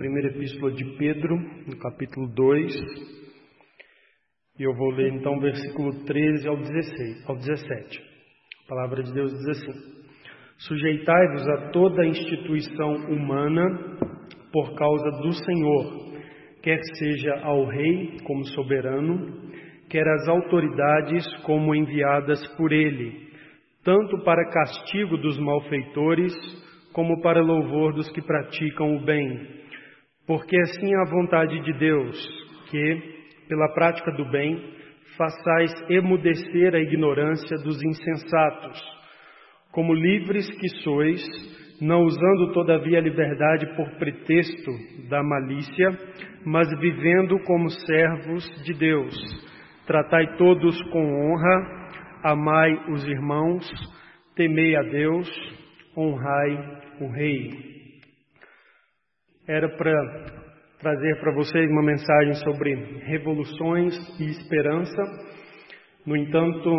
primeira epístola de Pedro, no capítulo 2. E eu vou ler então o versículo 13 ao 16, ao 17. A palavra de Deus diz assim: Sujeitai-vos a toda instituição humana por causa do Senhor, quer seja ao rei como soberano, quer às autoridades como enviadas por ele, tanto para castigo dos malfeitores, como para louvor dos que praticam o bem. Porque assim é a vontade de Deus, que, pela prática do bem, façais emudecer a ignorância dos insensatos. Como livres que sois, não usando todavia a liberdade por pretexto da malícia, mas vivendo como servos de Deus. Tratai todos com honra, amai os irmãos, temei a Deus, honrai o Rei. Era para trazer para vocês uma mensagem sobre revoluções e esperança. No entanto,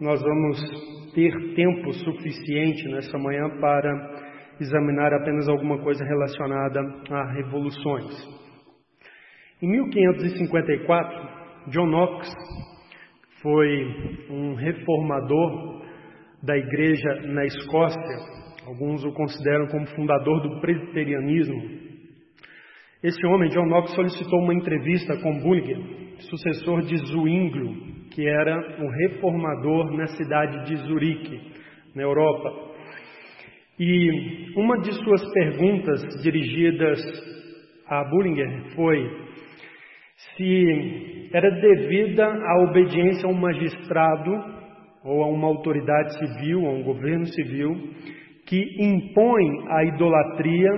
nós vamos ter tempo suficiente nessa manhã para examinar apenas alguma coisa relacionada a revoluções. Em 1554, John Knox foi um reformador da igreja na Escócia. Alguns o consideram como fundador do presbiterianismo. Esse homem, John Knox, solicitou uma entrevista com Bullinger, sucessor de Zwinglio, que era um reformador na cidade de Zurique, na Europa. E uma de suas perguntas dirigidas a Bullinger foi se era devida a obediência a um magistrado ou a uma autoridade civil, a um governo civil, que impõe a idolatria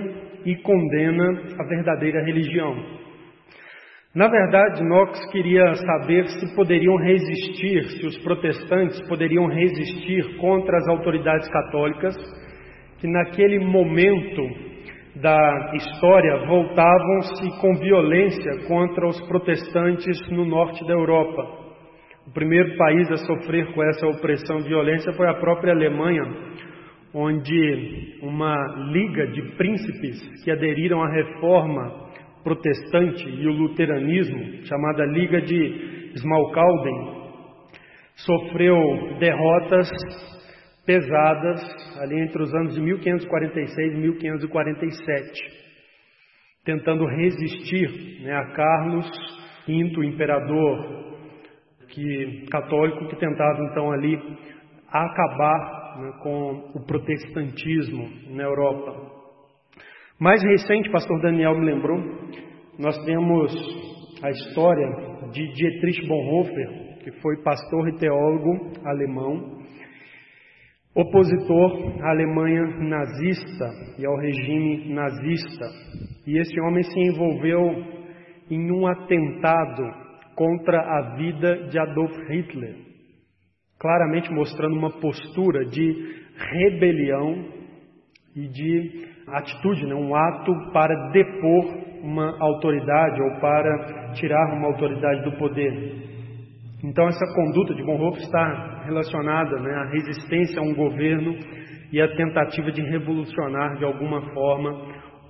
e condena a verdadeira religião. Na verdade, Knox queria saber se poderiam resistir, se os protestantes poderiam resistir contra as autoridades católicas, que naquele momento da história voltavam-se com violência contra os protestantes no norte da Europa. O primeiro país a sofrer com essa opressão e violência foi a própria Alemanha, onde uma liga de príncipes que aderiram à reforma protestante e o luteranismo, chamada Liga de Smalkalden, sofreu derrotas pesadas ali entre os anos de 1546 e 1547, tentando resistir né, a Carlos V, imperador que, católico, que tentava então ali acabar né, com o protestantismo na Europa. Mais recente, pastor Daniel me lembrou, nós temos a história de Dietrich Bonhoeffer, que foi pastor e teólogo alemão, opositor à Alemanha nazista e ao regime nazista. E esse homem se envolveu em um atentado contra a vida de Adolf Hitler, claramente mostrando uma postura de rebelião e de atitude, né, um ato para depor uma autoridade ou para tirar uma autoridade do poder. Então, essa conduta de Bonhoeffer está relacionada né, à resistência a um governo e à tentativa de revolucionar de alguma forma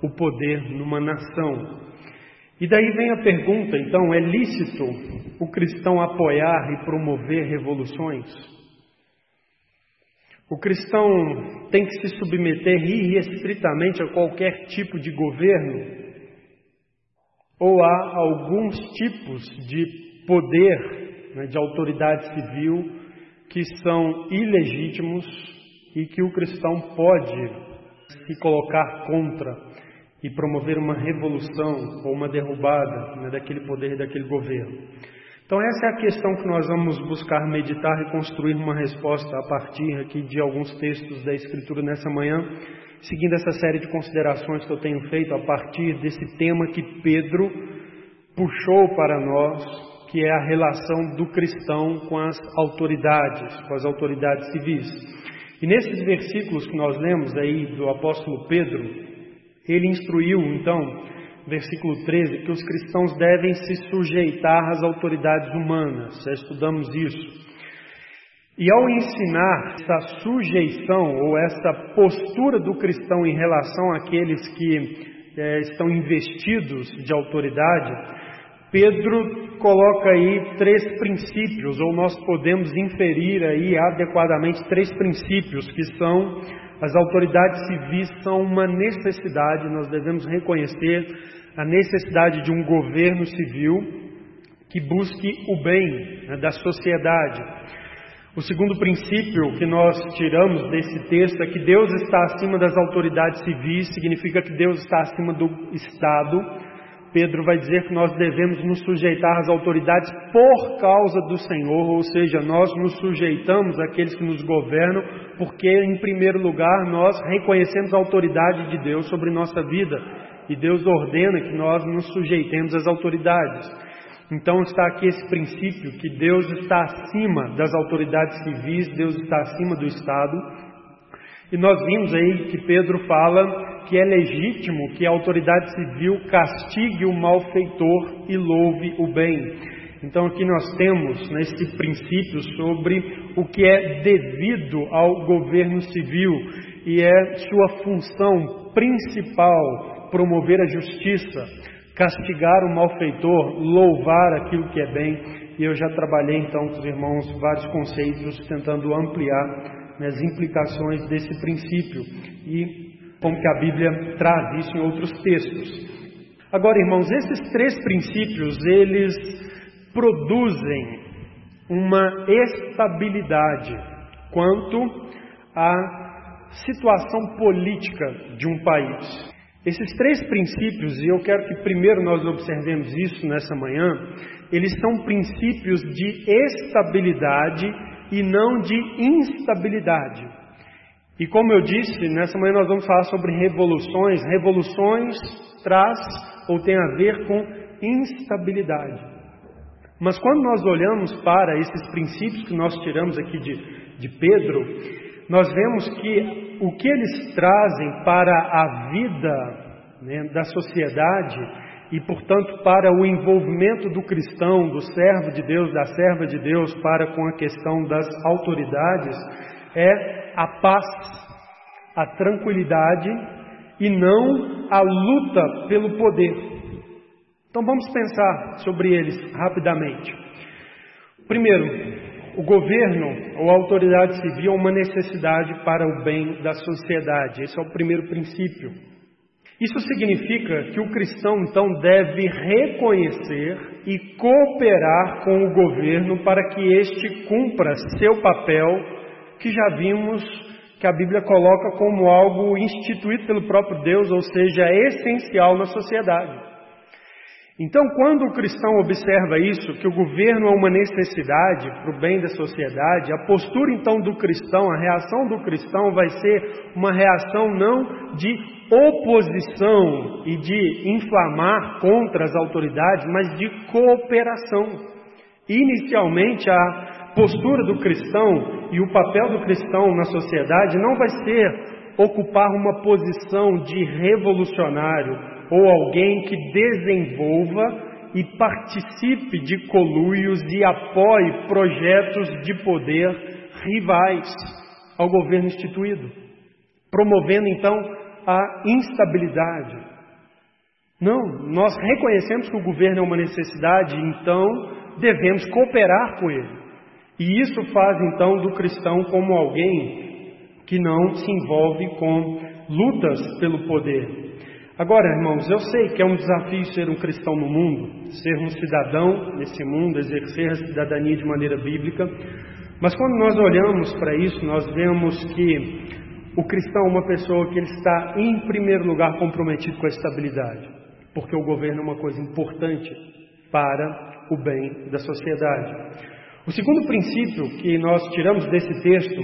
o poder numa nação. E daí vem a pergunta, então, é lícito o cristão apoiar e promover revoluções? O cristão tem que se submeter irrestritamente a qualquer tipo de governo? Ou há alguns tipos de poder né, de autoridade civil que são ilegítimos e que o cristão pode se colocar contra e promover uma revolução ou uma derrubada né, daquele poder daquele governo. Então, essa é a questão que nós vamos buscar meditar e construir uma resposta a partir aqui de alguns textos da Escritura nessa manhã, seguindo essa série de considerações que eu tenho feito a partir desse tema que Pedro puxou para nós que é a relação do cristão com as autoridades, com as autoridades civis. E nesses versículos que nós lemos aí do apóstolo Pedro, ele instruiu, então, versículo 13, que os cristãos devem se sujeitar às autoridades humanas. Já estudamos isso. E ao ensinar essa sujeição ou essa postura do cristão em relação àqueles que é, estão investidos de autoridade, Pedro coloca aí três princípios, ou nós podemos inferir aí adequadamente três princípios, que são as autoridades civis são uma necessidade, nós devemos reconhecer a necessidade de um governo civil que busque o bem né, da sociedade. O segundo princípio que nós tiramos desse texto é que Deus está acima das autoridades civis, significa que Deus está acima do Estado. Pedro vai dizer que nós devemos nos sujeitar às autoridades por causa do Senhor, ou seja, nós nos sujeitamos àqueles que nos governam, porque, em primeiro lugar, nós reconhecemos a autoridade de Deus sobre nossa vida e Deus ordena que nós nos sujeitemos às autoridades. Então está aqui esse princípio que Deus está acima das autoridades civis, Deus está acima do Estado. E nós vimos aí que Pedro fala que é legítimo que a autoridade civil castigue o malfeitor e louve o bem. Então aqui nós temos nesse princípio sobre o que é devido ao governo civil e é sua função principal promover a justiça, castigar o malfeitor, louvar aquilo que é bem. E eu já trabalhei então com os irmãos vários conceitos tentando ampliar né, as implicações desse princípio e como que a Bíblia traz isso em outros textos. Agora, irmãos, esses três princípios, eles produzem uma estabilidade quanto à situação política de um país. Esses três princípios, e eu quero que primeiro nós observemos isso nessa manhã, eles são princípios de estabilidade e não de instabilidade. E como eu disse, nessa manhã nós vamos falar sobre revoluções. Revoluções traz ou tem a ver com instabilidade. Mas quando nós olhamos para esses princípios que nós tiramos aqui de, de Pedro, nós vemos que o que eles trazem para a vida né, da sociedade e, portanto, para o envolvimento do cristão, do servo de Deus, da serva de Deus, para com a questão das autoridades, é a paz, a tranquilidade e não a luta pelo poder. Então vamos pensar sobre eles rapidamente. Primeiro, o governo ou a autoridade civil é uma necessidade para o bem da sociedade. Esse é o primeiro princípio. Isso significa que o cristão então deve reconhecer e cooperar com o governo para que este cumpra seu papel, que já vimos que a Bíblia coloca como algo instituído pelo próprio Deus, ou seja, essencial na sociedade. Então, quando o cristão observa isso, que o governo é uma necessidade para o bem da sociedade, a postura então do cristão, a reação do cristão vai ser uma reação não de oposição e de inflamar contra as autoridades, mas de cooperação. Inicialmente, a postura do cristão e o papel do cristão na sociedade não vai ser ocupar uma posição de revolucionário, ou alguém que desenvolva e participe de coluios e apoie projetos de poder rivais ao governo instituído, promovendo então a instabilidade. Não, nós reconhecemos que o governo é uma necessidade, então devemos cooperar com ele. E isso faz então do cristão como alguém que não se envolve com lutas pelo poder, Agora, irmãos, eu sei que é um desafio ser um cristão no mundo, ser um cidadão nesse mundo, exercer a cidadania de maneira bíblica, mas quando nós olhamos para isso, nós vemos que o cristão é uma pessoa que ele está, em primeiro lugar, comprometido com a estabilidade, porque o governo é uma coisa importante para o bem da sociedade. O segundo princípio que nós tiramos desse texto,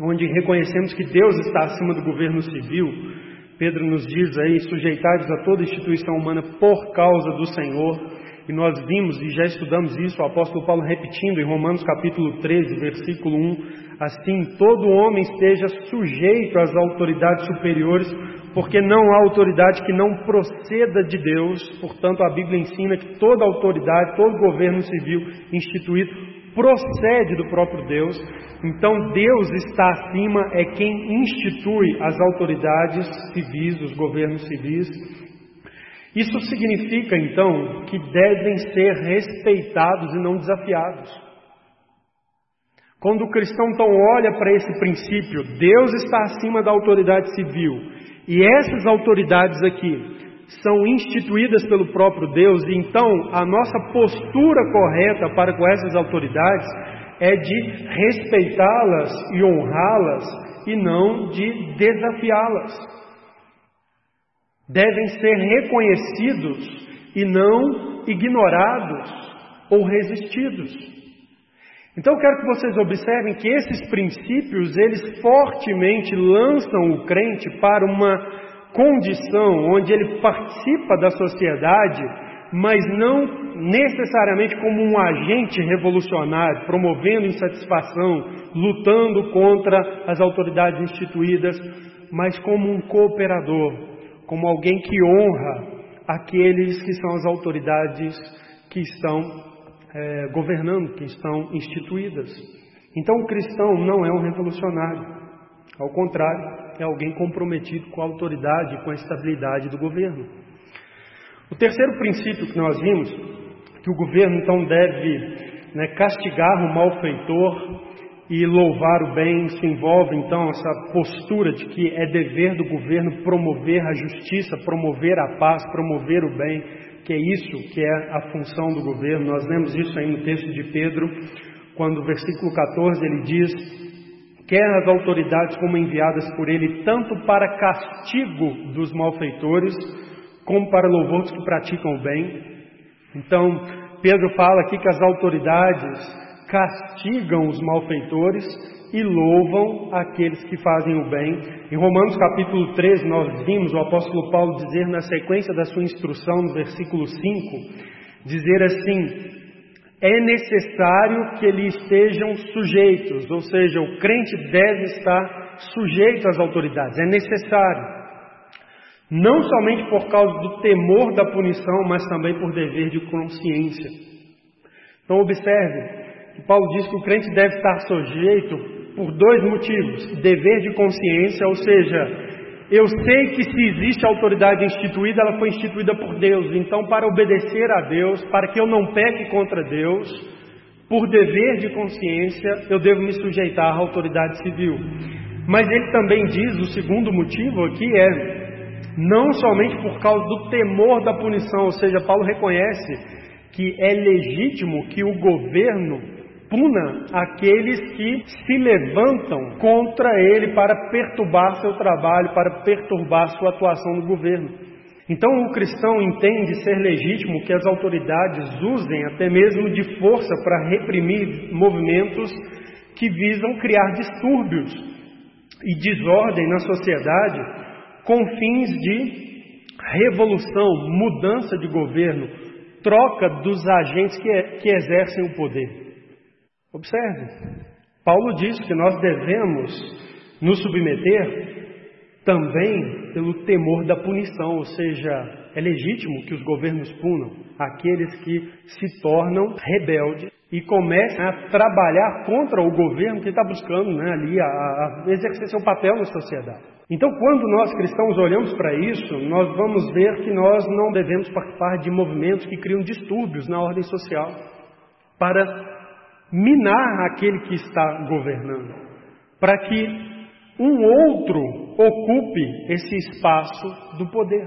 onde reconhecemos que Deus está acima do governo civil, Pedro nos diz aí, sujeitados a toda instituição humana por causa do Senhor. E nós vimos e já estudamos isso, o apóstolo Paulo repetindo em Romanos capítulo 13, versículo 1, assim, todo homem esteja sujeito às autoridades superiores, porque não há autoridade que não proceda de Deus. Portanto, a Bíblia ensina que toda autoridade, todo governo civil instituído procede do próprio Deus. Então Deus está acima, é quem institui as autoridades civis, os governos civis, Isso significa, então, que devem ser respeitados e não desafiados. Quando o cristão então olha para esse princípio, Deus está acima da autoridade civil, e essas autoridades aqui são instituídas pelo próprio Deus, e então a nossa postura correta para com essas autoridades é de respeitá-las e honrá-las e não de desafiá-las. Devem ser reconhecidos e não ignorados ou resistidos. Então eu quero que vocês observem que esses princípios, eles fortemente lançam o crente para uma condição onde ele participa da sociedade, mas não necessariamente como um agente revolucionário, promovendo insatisfação, lutando contra as autoridades instituídas, mas como um cooperador, como alguém que honra aqueles que são as autoridades que estão é, governando, que estão instituídas. Então o cristão não é um revolucionário, ao contrário, é alguém comprometido com a autoridade e com a estabilidade do governo. O terceiro princípio que nós vimos, que o governo então deve né, castigar o malfeitor e louvar o bem, isso envolve então essa postura de que é dever do governo promover a justiça, promover a paz, promover o bem, que é isso que é a função do governo. Nós lemos isso aí no texto de Pedro, quando no versículo 14 ele diz: quer as autoridades como enviadas por ele, tanto para castigo dos malfeitores, como para louvor dos que praticam o bem. Então, Pedro fala aqui que as autoridades castigam os malfeitores e louvam aqueles que fazem o bem. Em Romanos capítulo 13, nós vimos o apóstolo Paulo dizer na sequência da sua instrução, no versículo 5, dizer assim: é necessário que eles estejam sujeitos, ou seja, o crente deve estar sujeito às autoridades, é necessário. Não somente por causa do temor da punição, mas também por dever de consciência. Então, observe que Paulo diz que o crente deve estar sujeito por dois motivos: dever de consciência, ou seja, eu sei que se existe autoridade instituída, ela foi instituída por Deus. Então, para obedecer a Deus, para que eu não peque contra Deus, por dever de consciência, eu devo me sujeitar à autoridade civil. Mas ele também diz, o segundo motivo aqui é, não somente por causa do temor da punição, ou seja, Paulo reconhece que é legítimo que o governo puna aqueles que se levantam contra ele para perturbar seu trabalho, para perturbar sua atuação no governo. Então o cristão entende ser legítimo que as autoridades usem até mesmo de força para reprimir movimentos que visam criar distúrbios e desordem na sociedade com fins de revolução, mudança de governo, troca dos agentes que, que exercem o poder. Observe, Paulo diz que nós devemos nos submeter também pelo temor da punição, ou seja, é legítimo que os governos punam aqueles que se tornam rebeldes e começam a trabalhar contra o governo que está buscando né, ali a, a exercer seu papel na sociedade. Então, quando nós cristãos olhamos para isso, nós vamos ver que nós não devemos participar de movimentos que criam distúrbios na ordem social para minar aquele que está governando, para que um outro ocupe esse espaço do poder.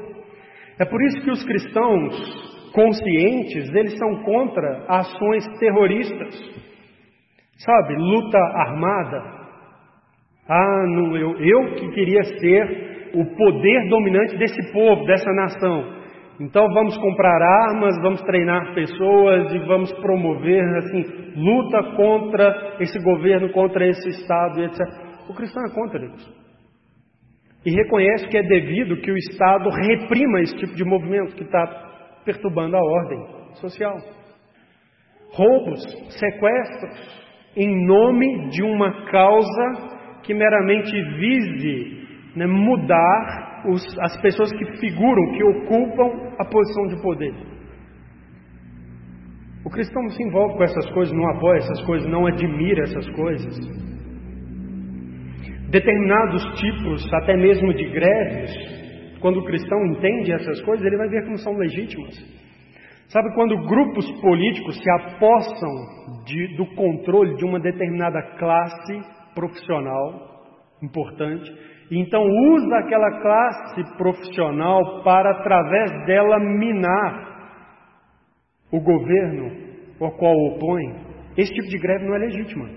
É por isso que os cristãos conscientes, eles são contra ações terroristas. Sabe, luta armada. Ah, não, eu, eu que queria ser o poder dominante desse povo, dessa nação. Então vamos comprar armas, vamos treinar pessoas e vamos promover assim luta contra esse governo, contra esse estado, etc. O cristão é contra isso. E reconhece que é devido que o Estado reprima esse tipo de movimento que está perturbando a ordem social. Roubos, sequestros, em nome de uma causa que meramente vise né, mudar os, as pessoas que figuram, que ocupam a posição de poder. O cristão não se envolve com essas coisas, não apoia essas coisas, não admira essas coisas. Determinados tipos, até mesmo de greves, quando o cristão entende essas coisas, ele vai ver não são legítimas. Sabe quando grupos políticos se apossam de, do controle de uma determinada classe profissional importante, então usa aquela classe profissional para, através dela, minar o governo ao qual opõe? Esse tipo de greve não é legítima.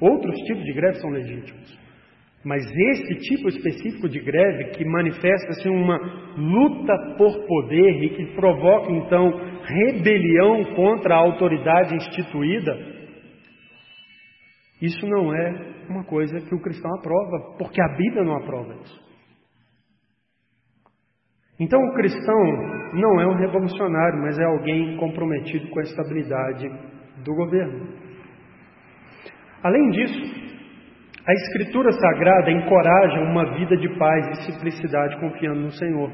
Outros tipos de greve são legítimos. Mas esse tipo específico de greve, que manifesta-se uma luta por poder e que provoca então rebelião contra a autoridade instituída, isso não é uma coisa que o cristão aprova, porque a Bíblia não aprova isso. Então o cristão não é um revolucionário, mas é alguém comprometido com a estabilidade do governo. Além disso, a Escritura Sagrada encoraja uma vida de paz e simplicidade confiando no Senhor.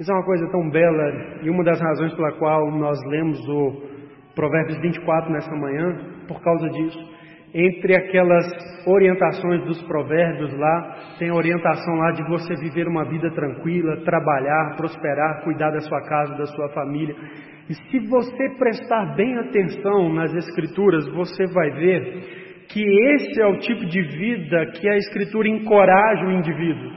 Isso é uma coisa tão bela e uma das razões pela qual nós lemos o Provérbios 24 nessa manhã, por causa disso. Entre aquelas orientações dos provérbios lá, tem a orientação lá de você viver uma vida tranquila, trabalhar, prosperar, cuidar da sua casa, da sua família. E se você prestar bem atenção nas Escrituras, você vai ver que esse é o tipo de vida que a Escritura encoraja o indivíduo.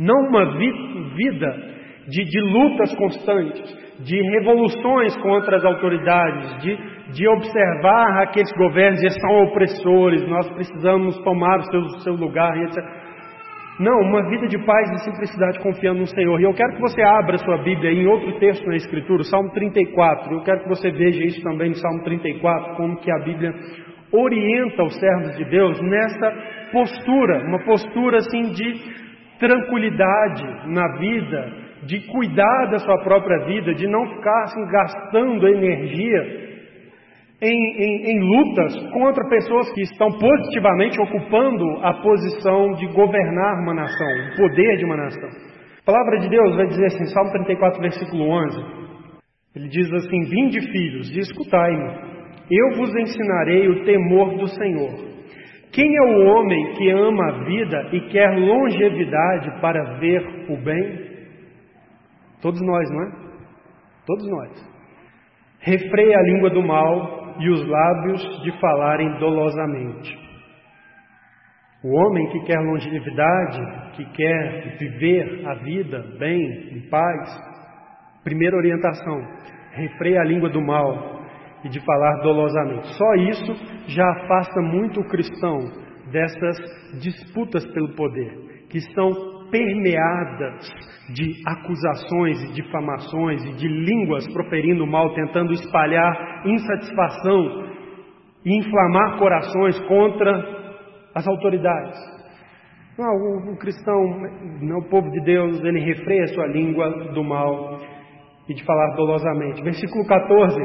Não uma vi vida de, de, lutas constantes, de revoluções contra as autoridades, de, de observar aqueles governos que são opressores, nós precisamos tomar o seu, o seu lugar, etc. Não, uma vida de paz e simplicidade confiando no Senhor. E eu quero que você abra sua Bíblia em outro texto na Escritura, Salmo 34. Eu quero que você veja isso também no Salmo 34, como que a Bíblia orienta os servos de Deus nessa postura, uma postura assim de tranquilidade na vida, de cuidar da sua própria vida, de não ficar assim, gastando energia em, em, em, lutas contra pessoas que estão positivamente ocupando a posição de governar uma nação, o poder de uma nação. A palavra de Deus vai dizer assim, Salmo 34, versículo 11, ele diz assim: Vinde, filhos, e escutai-me. Eu vos ensinarei o temor do Senhor. Quem é o homem que ama a vida e quer longevidade para ver o bem? Todos nós, não é? Todos nós. Refreia a língua do mal e os lábios de falarem dolosamente. O homem que quer longevidade, que quer viver a vida bem, em paz, primeira orientação: refreia a língua do mal e de falar dolosamente. Só isso já afasta muito o cristão dessas disputas pelo poder, que são permeadas de acusações e difamações e de línguas proferindo mal, tentando espalhar insatisfação e inflamar corações contra as autoridades. Não, o, o cristão, não, o povo de Deus, ele refreia a sua língua do mal e de falar dolosamente. Versículo 14.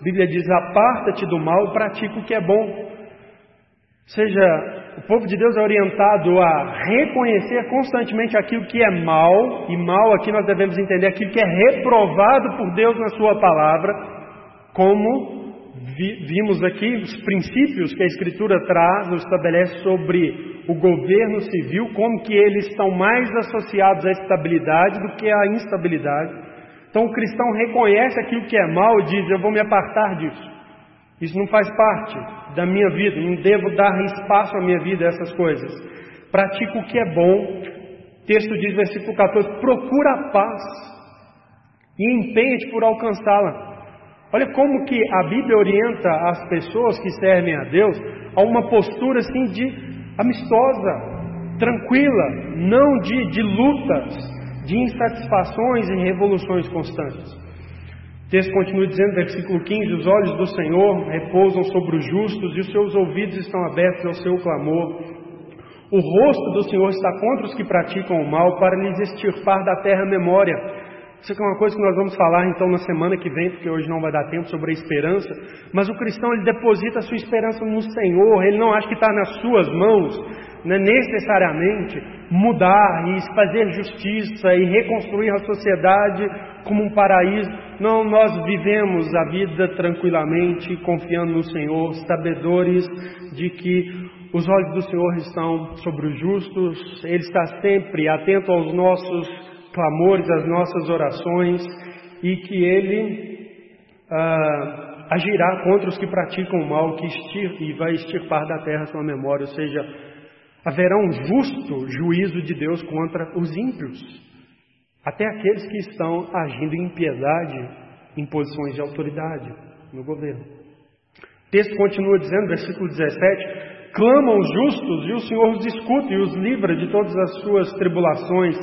A Bíblia diz: aparta-te do mal pratica o que é bom. Seja, o povo de Deus é orientado a reconhecer constantemente aquilo que é mal, e mal aqui nós devemos entender aquilo que é reprovado por Deus na Sua palavra, como vi, vimos aqui os princípios que a Escritura traz, ou estabelece sobre o governo civil, como que eles estão mais associados à estabilidade do que à instabilidade. Então o cristão reconhece aquilo que é mal e diz: Eu vou me apartar disso. Isso não faz parte da minha vida, não devo dar espaço à minha vida a essas coisas. Pratico o que é bom. O texto diz, versículo 14: Procura a paz e empenha-te por alcançá-la. Olha como que a Bíblia orienta as pessoas que servem a Deus a uma postura assim de amistosa, tranquila, não de, de lutas, de insatisfações e revoluções constantes. Texto continua dizendo, versículo 15: Os olhos do Senhor repousam sobre os justos e os seus ouvidos estão abertos ao seu clamor. O rosto do Senhor está contra os que praticam o mal, para lhes extirpar da terra a memória. Isso aqui é uma coisa que nós vamos falar então na semana que vem, porque hoje não vai dar tempo sobre a esperança. Mas o cristão ele deposita a sua esperança no Senhor, ele não acha que está nas suas mãos, né, necessariamente mudar e fazer justiça e reconstruir a sociedade como um paraíso. Não, nós vivemos a vida tranquilamente, confiando no Senhor, sabedores de que os olhos do Senhor estão sobre os justos, Ele está sempre atento aos nossos clamores, às nossas orações, e que Ele ah, agirá contra os que praticam o mal que extir, e vai extirpar da terra sua memória, ou seja, haverá um justo juízo de Deus contra os ímpios, até aqueles que estão agindo em impiedade em posições de autoridade no governo. O texto continua dizendo, versículo 17: Clamam os justos e o Senhor os escuta e os livra de todas as suas tribulações.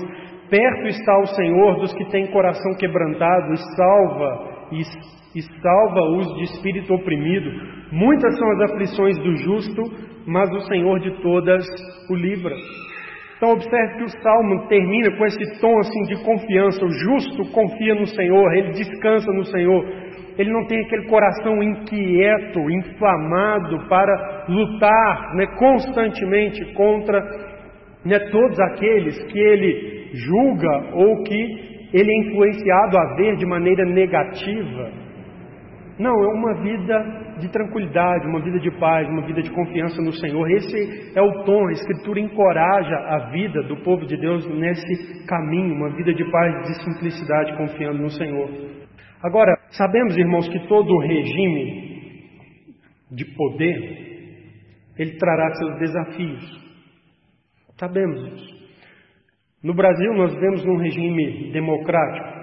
Perto está o Senhor dos que têm coração quebrantado e salva e, e salva-os de espírito oprimido. Muitas são as aflições do justo, mas o Senhor de todas o livra. Então observe que o salmo termina com esse tom assim de confiança. O justo confia no Senhor, ele descansa no Senhor. Ele não tem aquele coração inquieto, inflamado para lutar né, constantemente contra né, todos aqueles que ele julga ou que ele é influenciado a ver de maneira negativa. Não, é uma vida de tranquilidade, uma vida de paz, uma vida de confiança no Senhor. Esse é o tom, a Escritura encoraja a vida do povo de Deus nesse caminho, uma vida de paz, de simplicidade, confiando no Senhor. Agora, sabemos, irmãos, que todo regime de poder, ele trará seus desafios. Sabemos isso. No Brasil, nós vivemos num regime democrático.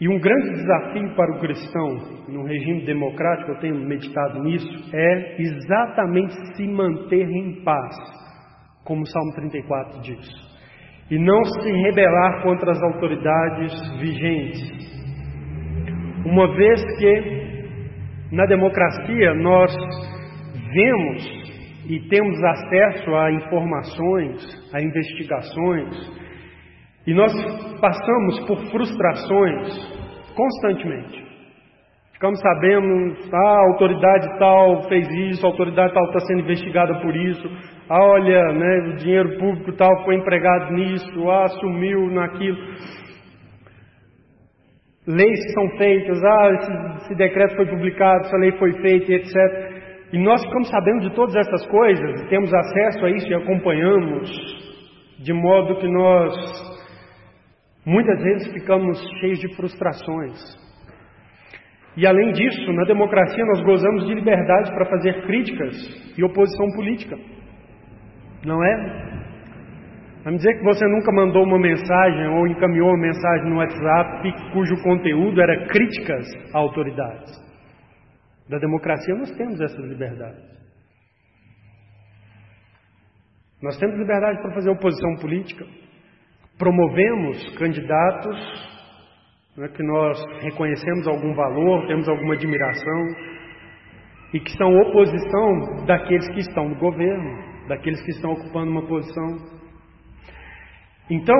E um grande desafio para o cristão no regime democrático, eu tenho meditado nisso, é exatamente se manter em paz, como o Salmo 34 diz, e não se rebelar contra as autoridades vigentes. Uma vez que na democracia nós vemos e temos acesso a informações, a investigações, e nós passamos por frustrações constantemente. Ficamos sabendo, ah, a autoridade tal fez isso, a autoridade tal está sendo investigada por isso, ah, olha, né, o dinheiro público tal foi empregado nisso, ah, sumiu naquilo. Leis que são feitas, ah, esse, esse decreto foi publicado, essa lei foi feita, etc. E nós ficamos sabendo de todas essas coisas, temos acesso a isso e acompanhamos, de modo que nós Muitas vezes ficamos cheios de frustrações. E além disso, na democracia nós gozamos de liberdade para fazer críticas e oposição política. Não é? Vamos dizer que você nunca mandou uma mensagem ou encaminhou uma mensagem no WhatsApp cujo conteúdo era críticas a autoridades. Da democracia nós temos essas liberdades. Nós temos liberdade para fazer oposição política promovemos candidatos né, que nós reconhecemos algum valor, temos alguma admiração e que são oposição daqueles que estão no governo, daqueles que estão ocupando uma posição. Então,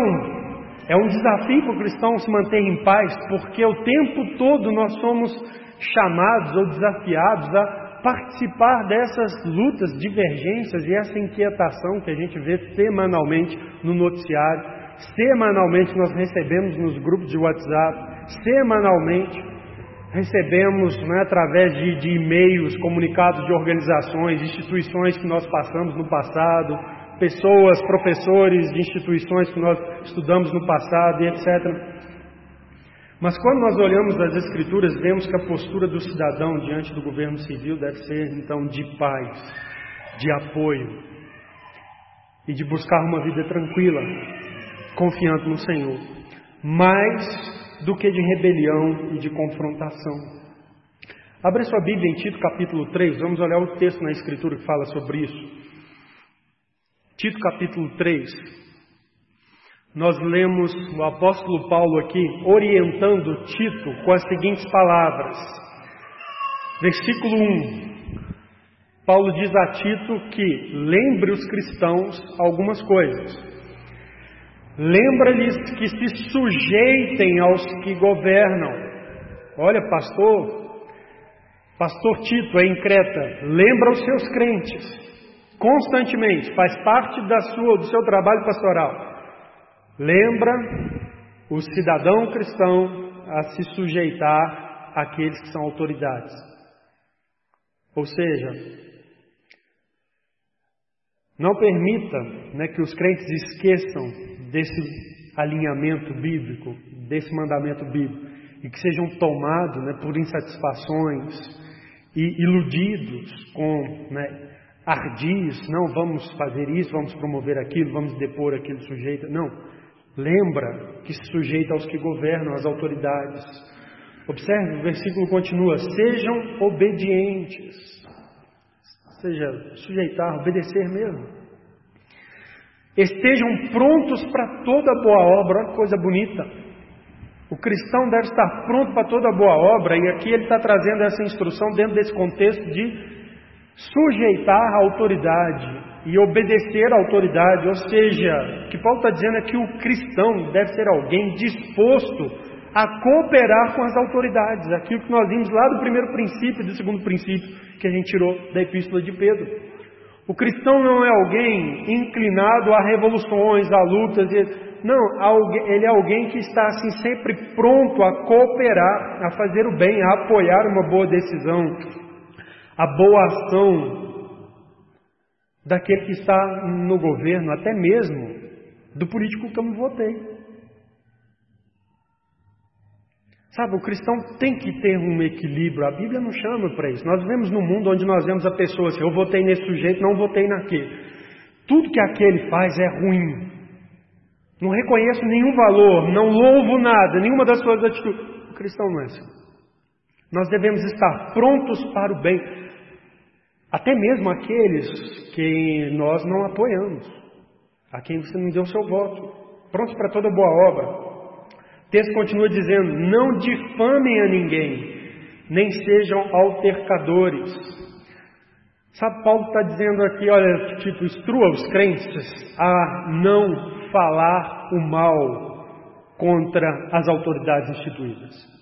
é um desafio para o cristão se manter em paz, porque o tempo todo nós somos chamados ou desafiados a participar dessas lutas, divergências e essa inquietação que a gente vê semanalmente no noticiário Semanalmente nós recebemos nos grupos de WhatsApp, semanalmente recebemos né, através de, de e-mails, comunicados de organizações, instituições que nós passamos no passado, pessoas, professores de instituições que nós estudamos no passado e etc. Mas quando nós olhamos as Escrituras, vemos que a postura do cidadão diante do governo civil deve ser então de paz, de apoio e de buscar uma vida tranquila, confiando no Senhor, mais do que de rebelião e de confrontação. Abra sua Bíblia em Tito capítulo 3, vamos olhar o texto na Escritura que fala sobre isso. Tito capítulo 3. Nós lemos o apóstolo Paulo aqui orientando Tito com as seguintes palavras. Versículo 1. Paulo diz a Tito que lembre os cristãos algumas coisas. Lembra-lhes que se sujeitem aos que governam. Olha, pastor, pastor Tito é em Creta, lembra os seus crentes constantemente, faz parte da sua, do seu trabalho pastoral. Lembra o cidadão cristão a se sujeitar àqueles que são autoridades. Ou seja, Não permita né, que os crentes esqueçam desse alinhamento bíblico, desse mandamento bíblico, e que sejam tomados né, por insatisfações e iludidos com né, ardis, não vamos fazer isso, vamos promover aquilo, vamos depor aquele sujeito. Não. Lembra que se sujeita aos que governam, às autoridades. Observe, o versículo continua: sejam obedientes seja, sujeitar, obedecer mesmo. Estejam prontos para toda boa obra, olha que coisa bonita. O cristão deve estar pronto para toda boa obra, e aqui ele está trazendo essa instrução dentro desse contexto de sujeitar a autoridade e obedecer à autoridade, ou seja, o que Paulo está dizendo é que o cristão deve ser alguém disposto a cooperar com as autoridades, aquilo que nós vimos lá do primeiro princípio e do segundo princípio que a gente tirou da epístola de Pedro. O cristão não é alguém inclinado a revoluções, a lutas, não, ele é alguém que está assim sempre pronto a cooperar, a fazer o bem, a apoiar uma boa decisão, a boa ação daquele que está no governo, até mesmo do político que eu me votei. Sabe, o cristão tem que ter um equilíbrio. A Bíblia não chama para isso. Nós vivemos num mundo onde nós vemos a pessoa assim: eu votei nesse sujeito, não votei naquele. Tudo que aquele faz é ruim. Não reconheço nenhum valor, não louvo nada, nenhuma das suas atitudes. O cristão não é assim. Nós devemos estar prontos para o bem, até mesmo aqueles que nós não apoiamos, a quem você não deu seu voto, prontos para toda boa obra texto continua dizendo: Não difamem a ninguém, nem sejam altercadores. Sabe, Paulo está dizendo aqui, olha, tipo, instrua os crentes a não falar o mal contra as autoridades instituídas.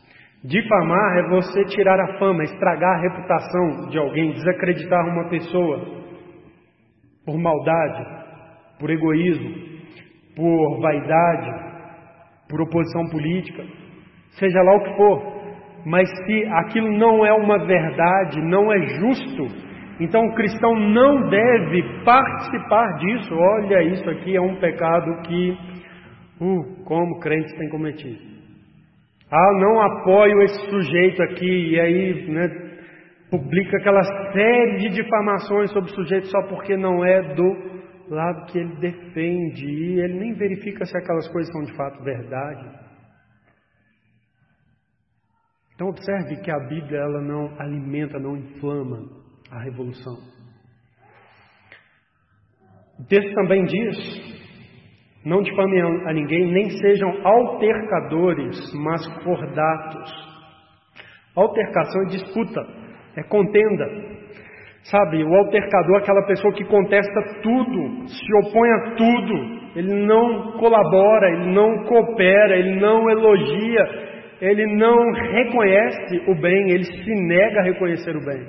Difamar é você tirar a fama, estragar a reputação de alguém, desacreditar uma pessoa por maldade, por egoísmo, por vaidade, por oposição política, seja lá o que for. Mas se aquilo não é uma verdade, não é justo, então o cristão não deve participar disso. Olha, isso aqui é um pecado que, uh, como crentes têm cometido. Ah, não apoio esse sujeito aqui, e aí, né, publica aquela série de difamações sobre o sujeito só porque não é do lado que ele defende e ele nem verifica se aquelas coisas são de fato verdade. Então observe que a Bíblia ela não alimenta, não inflama a revolução. O texto também diz: não difamem a ninguém, nem sejam altercadores, mas cordatos. Altercação é disputa, é contenda. Sabe, o altercador é aquela pessoa que contesta tudo, se opõe a tudo, ele não colabora, ele não coopera, ele não elogia, ele não reconhece o bem, ele se nega a reconhecer o bem.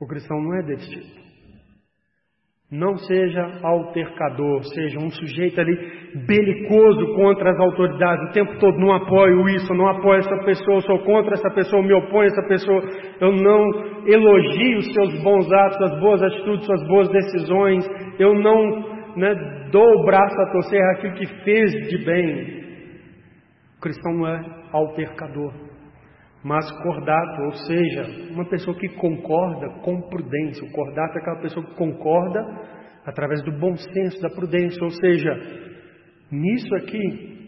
O cristão não é desse tipo. Não seja altercador, seja um sujeito ali belicoso contra as autoridades, o tempo todo não apoio isso, não apoio essa pessoa, sou contra essa pessoa, me oponho a essa pessoa, eu não elogio os seus bons atos, suas boas atitudes, suas boas decisões, eu não né, dou o braço a torcer aquilo que fez de bem. O cristão é altercador mas cordato, ou seja, uma pessoa que concorda com prudência. O cordato é aquela pessoa que concorda através do bom senso, da prudência, ou seja, nisso aqui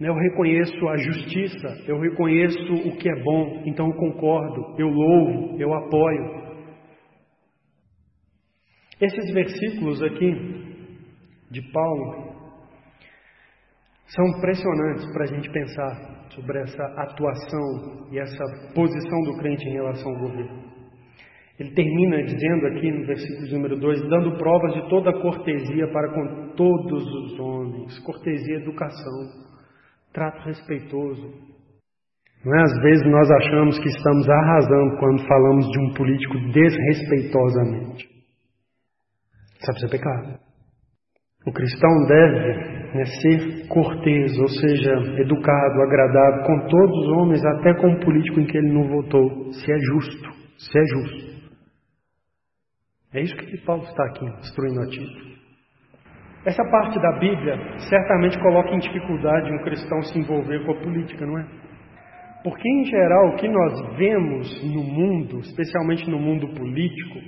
né, eu reconheço a justiça, eu reconheço o que é bom, então eu concordo, eu louvo, eu apoio. Esses versículos aqui de Paulo são impressionantes para a gente pensar sobre essa atuação e essa posição do crente em relação ao governo. Ele termina dizendo aqui no versículo número 2: dando provas de toda cortesia para com todos os homens, cortesia, educação, trato respeitoso. Não é? Às vezes nós achamos que estamos arrasando quando falamos de um político desrespeitosamente. Sabe isso é pecado. O cristão deve né, ser cortês, ou seja, educado, agradável com todos os homens, até com o político em que ele não votou, se é justo, se é justo. É isso que Paulo está aqui instruindo a Tito. Essa parte da Bíblia certamente coloca em dificuldade um cristão se envolver com a política, não é? Porque, em geral, o que nós vemos no mundo, especialmente no mundo político,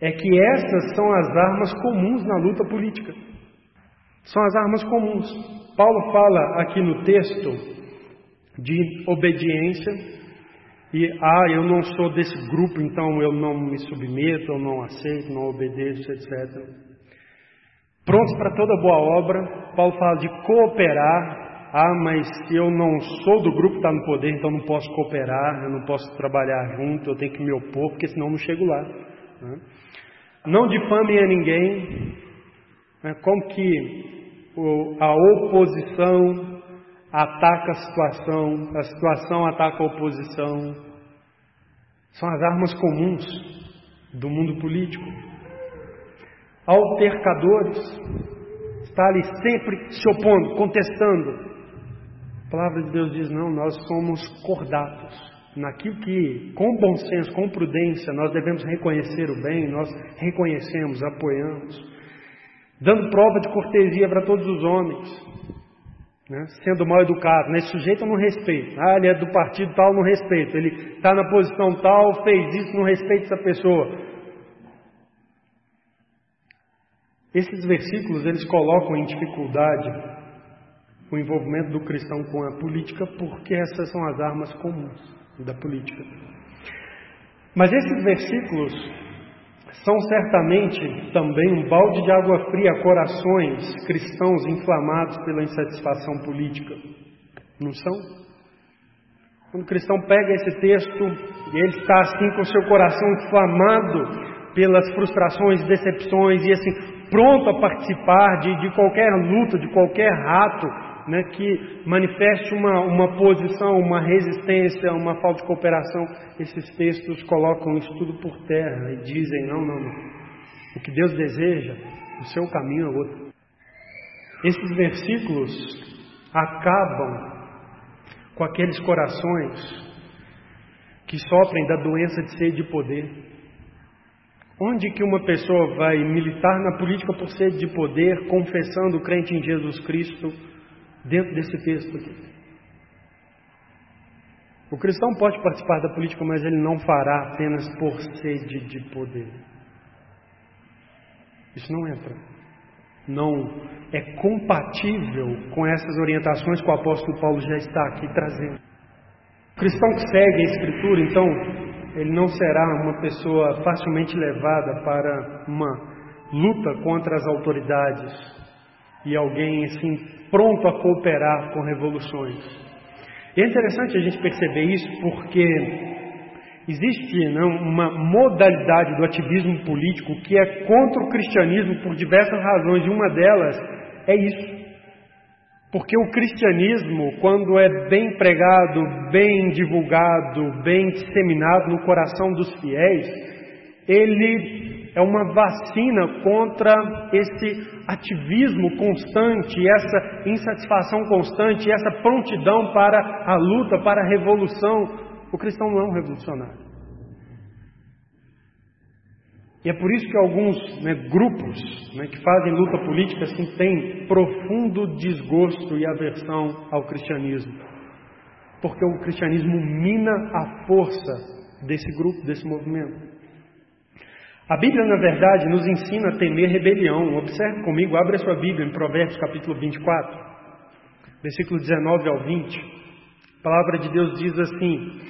é que essas são as armas comuns na luta política. São as armas comuns. Paulo fala aqui no texto de obediência e ah, eu não sou desse grupo, então eu não me submeto, eu não aceito, não obedeço, etc. Prontos para toda boa obra, Paulo fala de cooperar. Ah, mas eu não sou do grupo que está no poder, então não posso cooperar, eu não posso trabalhar junto, eu tenho que me opor, porque senão não chego lá. Né? Não difame a ninguém, né? como que a oposição ataca a situação, a situação ataca a oposição. São as armas comuns do mundo político. Altercadores, está ali sempre se opondo, contestando. A palavra de Deus diz: não, nós somos cordatos. Naquilo que, com bom senso, com prudência, nós devemos reconhecer o bem, nós reconhecemos, apoiamos, dando prova de cortesia para todos os homens, né? sendo mal educado. Né? Esse sujeito não respeito. Ah, ele é do partido tal, não respeito. Ele está na posição tal, fez isso, não respeito essa pessoa. Esses versículos eles colocam em dificuldade o envolvimento do cristão com a política, porque essas são as armas comuns da política. Mas esses versículos são certamente também um balde de água fria a corações cristãos inflamados pela insatisfação política. Não são? Quando o cristão pega esse texto e ele está assim com seu coração inflamado pelas frustrações, decepções e assim pronto a participar de, de qualquer luta, de qualquer rato né, que manifeste uma, uma posição, uma resistência, uma falta de cooperação, esses textos colocam isso tudo por terra e dizem: não, não, não. O que Deus deseja, o seu caminho é outro. Esses versículos acabam com aqueles corações que sofrem da doença de sede de poder. Onde que uma pessoa vai militar na política por sede de poder, confessando o crente em Jesus Cristo, dentro desse texto aqui. O cristão pode participar da política, mas ele não fará apenas por sede de poder. Isso não entra. Não é compatível com essas orientações que o apóstolo Paulo já está aqui trazendo. O cristão que segue a Escritura, então, ele não será uma pessoa facilmente levada para uma luta contra as autoridades e alguém assim pronto a cooperar com revoluções. E é interessante a gente perceber isso porque existe né, uma modalidade do ativismo político que é contra o cristianismo por diversas razões, e uma delas é isso. Porque o cristianismo, quando é bem pregado, bem divulgado, bem disseminado no coração dos fiéis, ele é uma vacina contra esse ativismo constante, essa insatisfação constante, essa prontidão para a luta, para a revolução. O cristão não é um revolucionário. E é por isso que alguns né, grupos né, que fazem luta política assim, têm profundo desgosto e aversão ao cristianismo. Porque o cristianismo mina a força desse grupo, desse movimento. A Bíblia, na verdade, nos ensina a temer rebelião. Observe comigo, abre a sua Bíblia em Provérbios capítulo 24, versículo 19 ao 20. A palavra de Deus diz assim: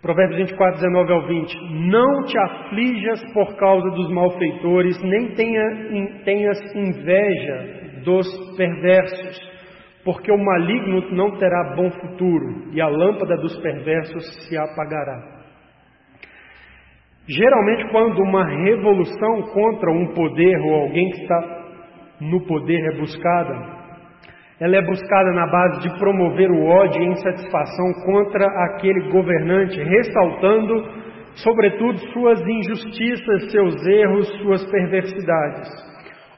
Provérbios 24, 19 ao 20: Não te aflijas por causa dos malfeitores, nem tenha, tenhas inveja dos perversos, porque o maligno não terá bom futuro, e a lâmpada dos perversos se apagará. Geralmente, quando uma revolução contra um poder ou alguém que está no poder é buscada, ela é buscada na base de promover o ódio e insatisfação contra aquele governante, ressaltando, sobretudo, suas injustiças, seus erros, suas perversidades.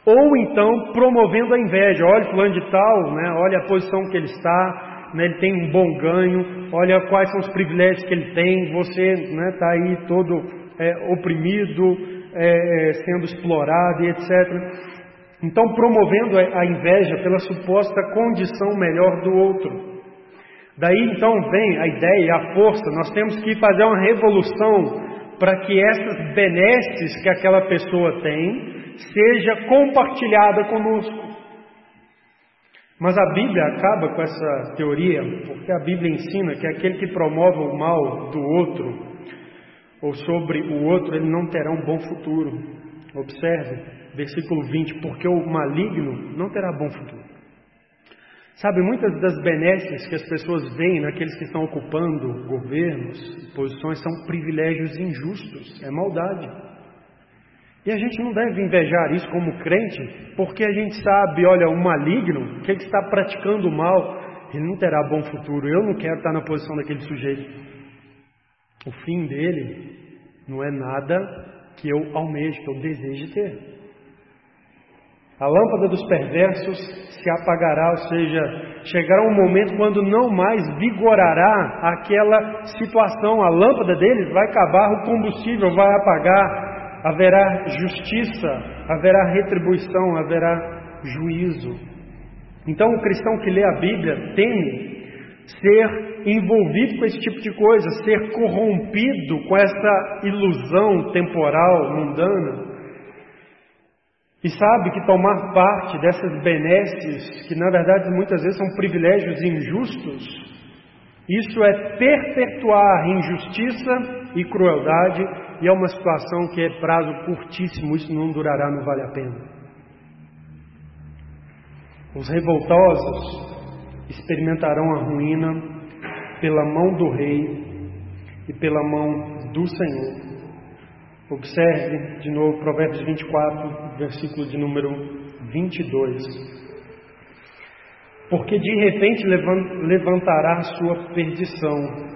Ou então promovendo a inveja. Olha fulano de tal, né? olha a posição que ele está, né? ele tem um bom ganho, olha quais são os privilégios que ele tem, você está né, tá aí todo é, oprimido, é, é, sendo explorado e etc. Então, promovendo a inveja pela suposta condição melhor do outro. Daí então vem a ideia, a força, nós temos que fazer uma revolução para que essas benesses que aquela pessoa tem seja compartilhada conosco. Mas a Bíblia acaba com essa teoria, porque a Bíblia ensina que aquele que promove o mal do outro, ou sobre o outro, ele não terá um bom futuro. Observe, versículo 20: porque o maligno não terá bom futuro. Sabe, muitas das benesses que as pessoas veem naqueles que estão ocupando governos, posições, são privilégios injustos, é maldade. E a gente não deve invejar isso como crente, porque a gente sabe, olha, o maligno, que ele está praticando mal, ele não terá bom futuro. Eu não quero estar na posição daquele sujeito. O fim dele não é nada que eu almejo, que eu deseje ter. A lâmpada dos perversos se apagará, ou seja, chegará um momento quando não mais vigorará aquela situação. A lâmpada deles vai acabar, o combustível vai apagar, haverá justiça, haverá retribuição, haverá juízo. Então, o cristão que lê a Bíblia teme ser envolvido com esse tipo de coisa, ser corrompido com essa ilusão temporal, mundana. E sabe que tomar parte dessas benesses, que na verdade muitas vezes são privilégios injustos, isso é perpetuar injustiça e crueldade e é uma situação que é prazo curtíssimo, isso não durará, não vale a pena. Os revoltosos experimentarão a ruína pela mão do rei e pela mão do Senhor. Observe de novo Provérbios 24, versículo de número 22. Porque de repente levantará sua perdição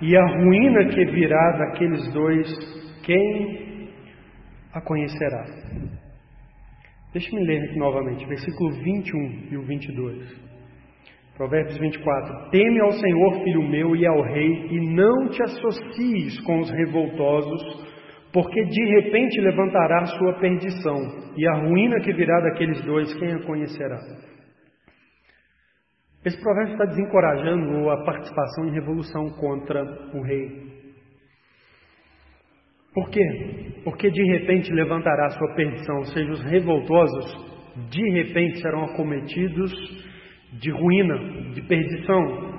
e a ruína que virá daqueles dois, quem a conhecerá? Deixe-me ler aqui novamente, versículo 21 e o 22. Provérbios 24: Teme ao Senhor, filho meu, e ao rei, e não te associes com os revoltosos, porque de repente levantará sua perdição, e a ruína que virá daqueles dois, quem a conhecerá? Esse provérbio está desencorajando a participação em revolução contra o rei. Por quê? Porque de repente levantará sua perdição, ou seja, os revoltosos de repente serão acometidos de ruína, de perdição.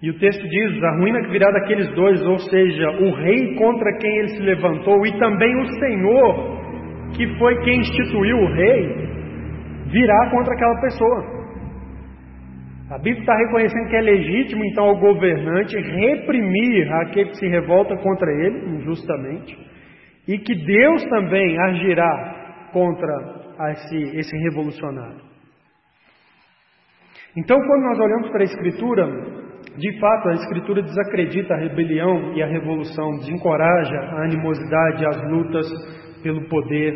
E o texto diz: a ruína que virá daqueles dois, ou seja, o rei contra quem ele se levantou e também o Senhor, que foi quem instituiu o rei, virá contra aquela pessoa. A Bíblia está reconhecendo que é legítimo, então, ao governante reprimir aquele que se revolta contra ele, injustamente, e que Deus também agirá contra esse, esse revolucionário. Então, quando nós olhamos para a Escritura, de fato, a Escritura desacredita a rebelião e a revolução, desencoraja a animosidade, as lutas pelo poder.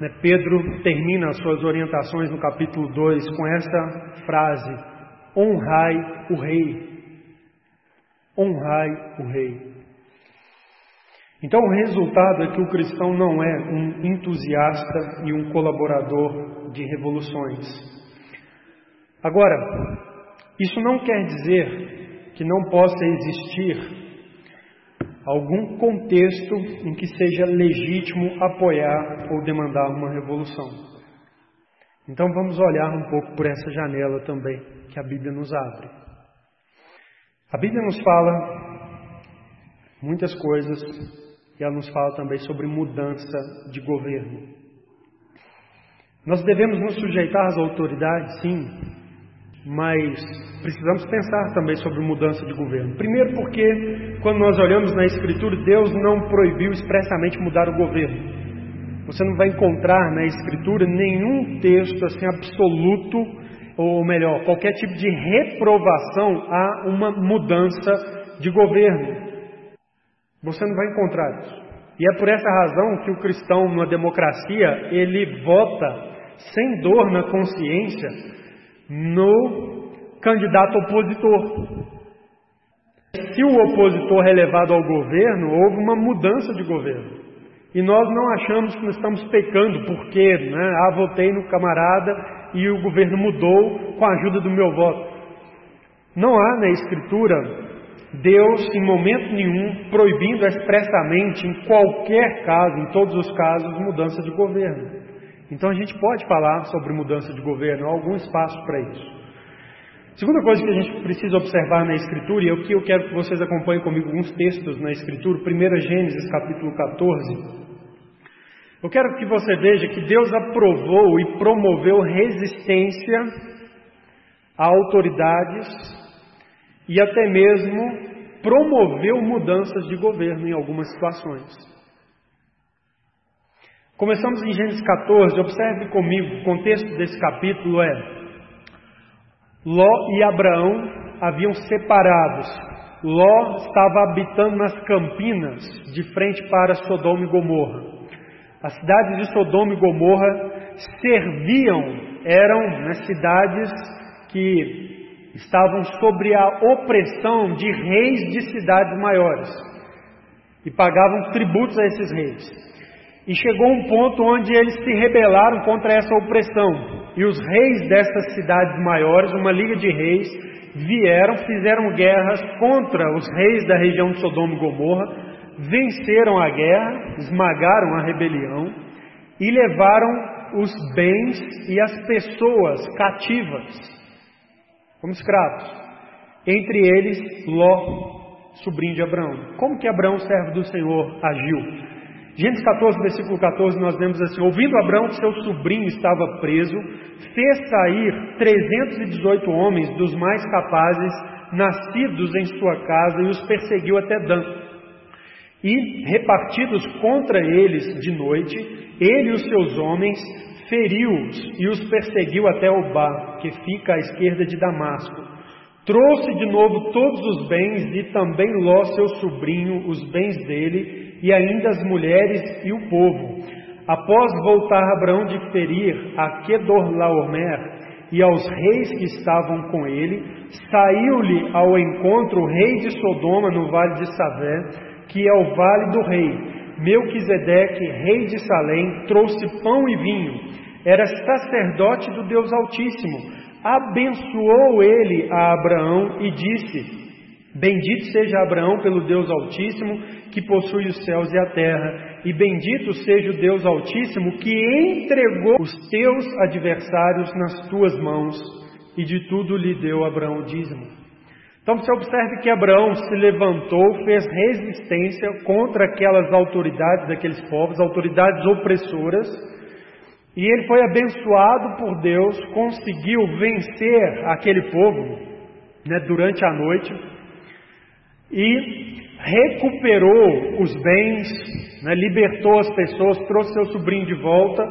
Né? Pedro termina as suas orientações no capítulo 2 com esta frase: honrai o rei. Honrai o rei. Então o resultado é que o cristão não é um entusiasta e um colaborador de revoluções. Agora, isso não quer dizer que não possa existir algum contexto em que seja legítimo apoiar ou demandar uma revolução. Então vamos olhar um pouco por essa janela também que a Bíblia nos abre. A Bíblia nos fala muitas coisas e ela nos fala também sobre mudança de governo. Nós devemos nos sujeitar às autoridades, sim, mas precisamos pensar também sobre mudança de governo. Primeiro, porque quando nós olhamos na Escritura, Deus não proibiu expressamente mudar o governo. Você não vai encontrar na Escritura nenhum texto assim absoluto ou melhor, qualquer tipo de reprovação a uma mudança de governo. Você não vai encontrar isso. E é por essa razão que o cristão, numa democracia, ele vota sem dor na consciência no candidato opositor. Se o opositor é levado ao governo, houve uma mudança de governo. E nós não achamos que nós estamos pecando porque, né, ah, votei no camarada e o governo mudou com a ajuda do meu voto. Não há na Escritura Deus, em momento nenhum, proibindo expressamente, em qualquer caso, em todos os casos, mudança de governo. Então a gente pode falar sobre mudança de governo, há algum espaço para isso. Segunda coisa que a gente precisa observar na Escritura, e é o que eu quero que vocês acompanhem comigo alguns textos na Escritura, 1 Gênesis capítulo 14. Eu quero que você veja que Deus aprovou e promoveu resistência a autoridades e até mesmo promoveu mudanças de governo em algumas situações. Começamos em Gênesis 14, observe comigo, o contexto desse capítulo é: Ló e Abraão haviam separados. Ló estava habitando nas campinas, de frente para Sodoma e Gomorra. As cidades de Sodoma e Gomorra serviam, eram né, cidades que estavam sobre a opressão de reis de cidades maiores e pagavam tributos a esses reis. E chegou um ponto onde eles se rebelaram contra essa opressão. E os reis dessas cidades maiores, uma liga de reis, vieram, fizeram guerras contra os reis da região de Sodoma e Gomorra, venceram a guerra, esmagaram a rebelião e levaram os bens e as pessoas cativas, como escravos. Entre eles, Ló, sobrinho de Abraão. Como que Abraão, servo do Senhor, agiu? Gênesis 14, versículo 14, nós vemos assim: Ouvindo Abraão que seu sobrinho estava preso, fez sair 318 homens dos mais capazes, nascidos em sua casa, e os perseguiu até Dan. E, repartidos contra eles de noite, ele e os seus homens feriu-os e os perseguiu até Obá, que fica à esquerda de Damasco. Trouxe de novo todos os bens e também Ló, seu sobrinho, os bens dele, e ainda as mulheres e o povo. Após voltar Abraão de ferir a Kedorlaomer e aos reis que estavam com ele, saiu-lhe ao encontro o rei de Sodoma no vale de Savé, que é o vale do rei. Melquisedeque, rei de Salém, trouxe pão e vinho. Era sacerdote do Deus Altíssimo. Abençoou ele a Abraão e disse: Bendito seja Abraão pelo Deus Altíssimo, que possui os céus e a terra, e bendito seja o Deus Altíssimo, que entregou os teus adversários nas tuas mãos, e de tudo lhe deu Abraão o dízimo. Então você observe que Abraão se levantou, fez resistência contra aquelas autoridades daqueles povos, autoridades opressoras, e ele foi abençoado por Deus, conseguiu vencer aquele povo né, durante a noite e recuperou os bens, né, libertou as pessoas, trouxe seu sobrinho de volta.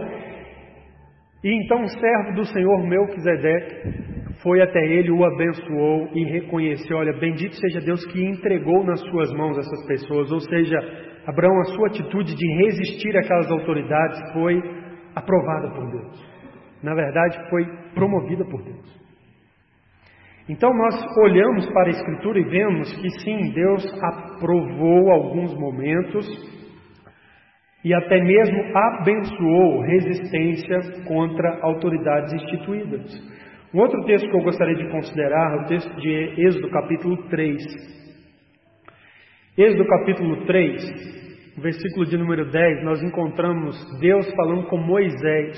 E então o servo do Senhor Melquisedeque foi até ele, o abençoou e reconheceu: Olha, bendito seja Deus que entregou nas suas mãos essas pessoas. Ou seja, Abraão, a sua atitude de resistir àquelas autoridades foi aprovada por Deus. Na verdade, foi promovida por Deus. Então nós olhamos para a Escritura e vemos que sim, Deus aprovou alguns momentos e até mesmo abençoou resistência contra autoridades instituídas. Um outro texto que eu gostaria de considerar é o texto de Êxodo capítulo 3. Êxodo capítulo 3, versículo de número 10, nós encontramos Deus falando com Moisés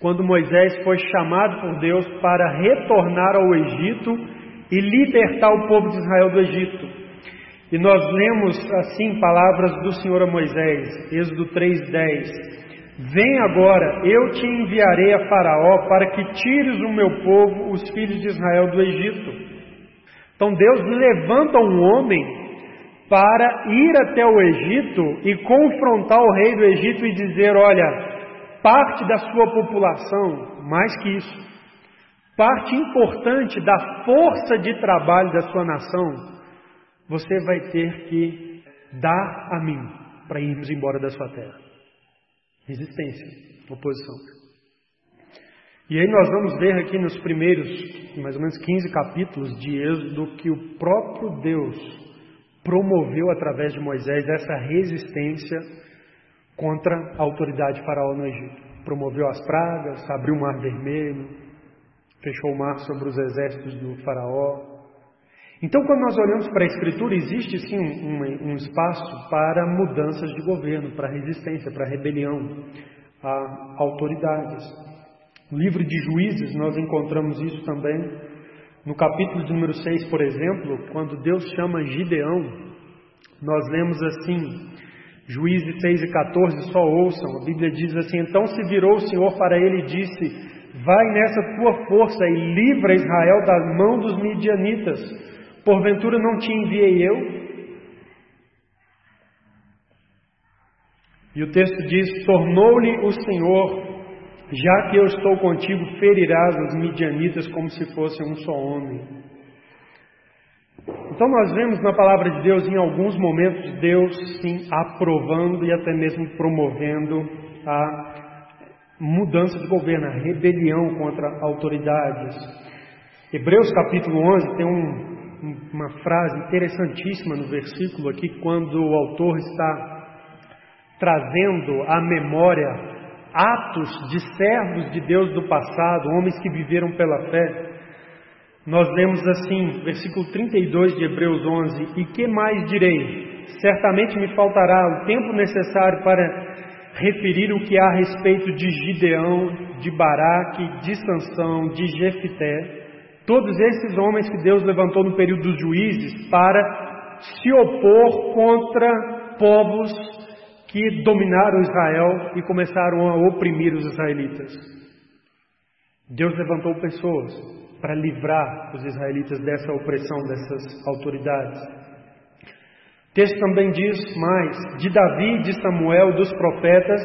quando Moisés foi chamado por Deus para retornar ao Egito e libertar o povo de Israel do Egito. E nós lemos assim palavras do Senhor a Moisés, Êxodo 3:10. Vem agora, eu te enviarei a Faraó para que tires o meu povo, os filhos de Israel, do Egito. Então Deus levanta um homem para ir até o Egito e confrontar o rei do Egito e dizer: Olha, parte da sua população, mais que isso, parte importante da força de trabalho da sua nação, você vai ter que dar a mim para irmos embora da sua terra. Resistência, oposição. E aí nós vamos ver aqui nos primeiros, mais ou menos 15 capítulos de Êxodo, que o próprio Deus promoveu através de Moisés essa resistência contra a autoridade de Faraó no Egito. Promoveu as pragas, abriu o mar vermelho, fechou o mar sobre os exércitos do Faraó. Então, quando nós olhamos para a Escritura, existe sim um, um espaço para mudanças de governo, para resistência, para rebelião a autoridades. No livro de Juízes, nós encontramos isso também. No capítulo de número 6, por exemplo, quando Deus chama Gideão, nós lemos assim: Juízes 6 e 14, só ouçam. A Bíblia diz assim: Então se virou o Senhor para ele e disse: Vai nessa tua força e livra Israel da mão dos midianitas. Porventura não te enviei eu? E o texto diz: Tornou-lhe o Senhor, já que eu estou contigo, ferirás os midianitas como se fosse um só homem. Então nós vemos na palavra de Deus, em alguns momentos, Deus sim aprovando e até mesmo promovendo a mudança de governo, a rebelião contra autoridades. Hebreus capítulo 11 tem um, uma frase interessantíssima no versículo aqui, quando o autor está trazendo à memória atos de servos de Deus do passado, homens que viveram pela fé. Nós lemos assim, versículo 32 de Hebreus 11: E que mais direi? Certamente me faltará o tempo necessário para referir o que há a respeito de Gideão, de Baraque, de Sansão, de Jefité, todos esses homens que Deus levantou no período dos juízes para se opor contra povos que dominaram Israel e começaram a oprimir os israelitas. Deus levantou pessoas para livrar os israelitas dessa opressão dessas autoridades. O texto também diz mais, de Davi, de Samuel, dos profetas,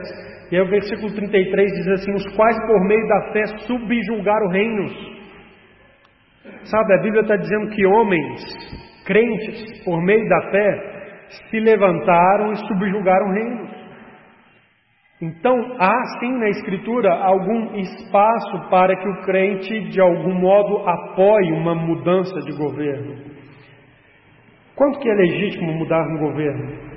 e aí o versículo 33 diz assim: os quais por meio da fé subjulgaram reinos. Sabe, a Bíblia está dizendo que homens crentes, por meio da fé, se levantaram e subjugaram reinos. Então, há sim na Escritura algum espaço para que o crente, de algum modo, apoie uma mudança de governo. Quanto que é legítimo mudar um governo?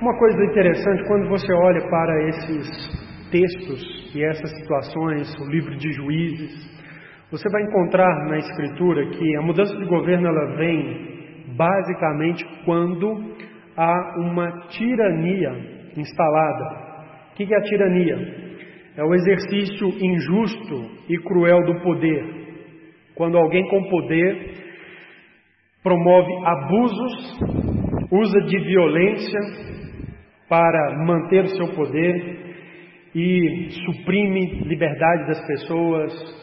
Uma coisa interessante, quando você olha para esses textos e essas situações, o livro de juízes, você vai encontrar na Escritura que a mudança de governo ela vem basicamente quando há uma tirania instalada. O que é a tirania? É o exercício injusto e cruel do poder. Quando alguém com poder promove abusos, usa de violência para manter o seu poder e suprime liberdade das pessoas,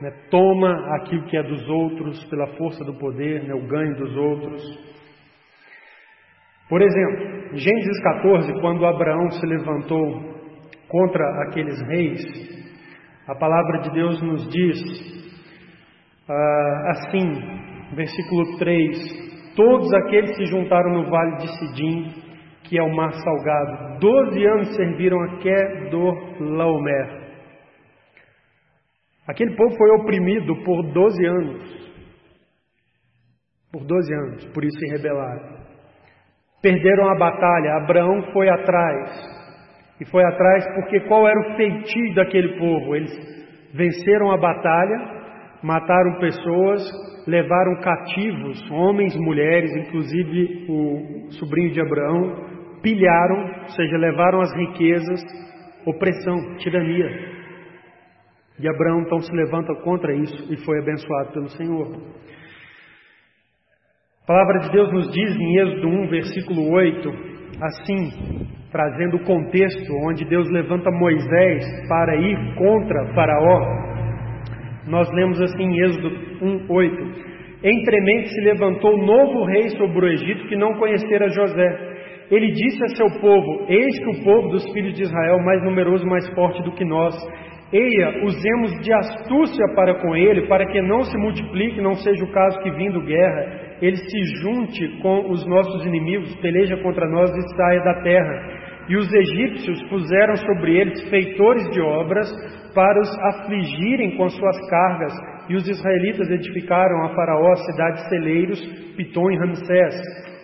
né, toma aquilo que é dos outros pela força do poder, né, o ganho dos outros. Por exemplo, em Gênesis 14, quando Abraão se levantou contra aqueles reis, a palavra de Deus nos diz ah, assim, versículo 3: Todos aqueles se juntaram no vale de Sidim, que é o mar salgado, doze anos serviram a Kedor Laomer. Aquele povo foi oprimido por 12 anos. Por 12 anos, por isso se rebelaram. Perderam a batalha, Abraão foi atrás. E foi atrás porque qual era o feitio daquele povo? Eles venceram a batalha, mataram pessoas, levaram cativos, homens, mulheres, inclusive o sobrinho de Abraão, pilharam, ou seja, levaram as riquezas, opressão, tirania. E Abraão então se levanta contra isso e foi abençoado pelo Senhor. A palavra de Deus nos diz em Êxodo 1, versículo 8, assim, trazendo o contexto onde Deus levanta Moisés para ir contra Faraó. Nós lemos assim em Êxodo 1, 8: Entremente se levantou novo rei sobre o Egito que não conhecera José. Ele disse a seu povo: Eis que o povo dos filhos de Israel mais numeroso e mais forte do que nós. Eia, usemos de astúcia para com ele, para que não se multiplique, não seja o caso que, vindo guerra, ele se junte com os nossos inimigos, peleja contra nós e saia da terra. E os egípcios puseram sobre eles feitores de obras para os afligirem com suas cargas, e os israelitas edificaram a Faraó a cidade de celeiros, Pitom e Ramsés.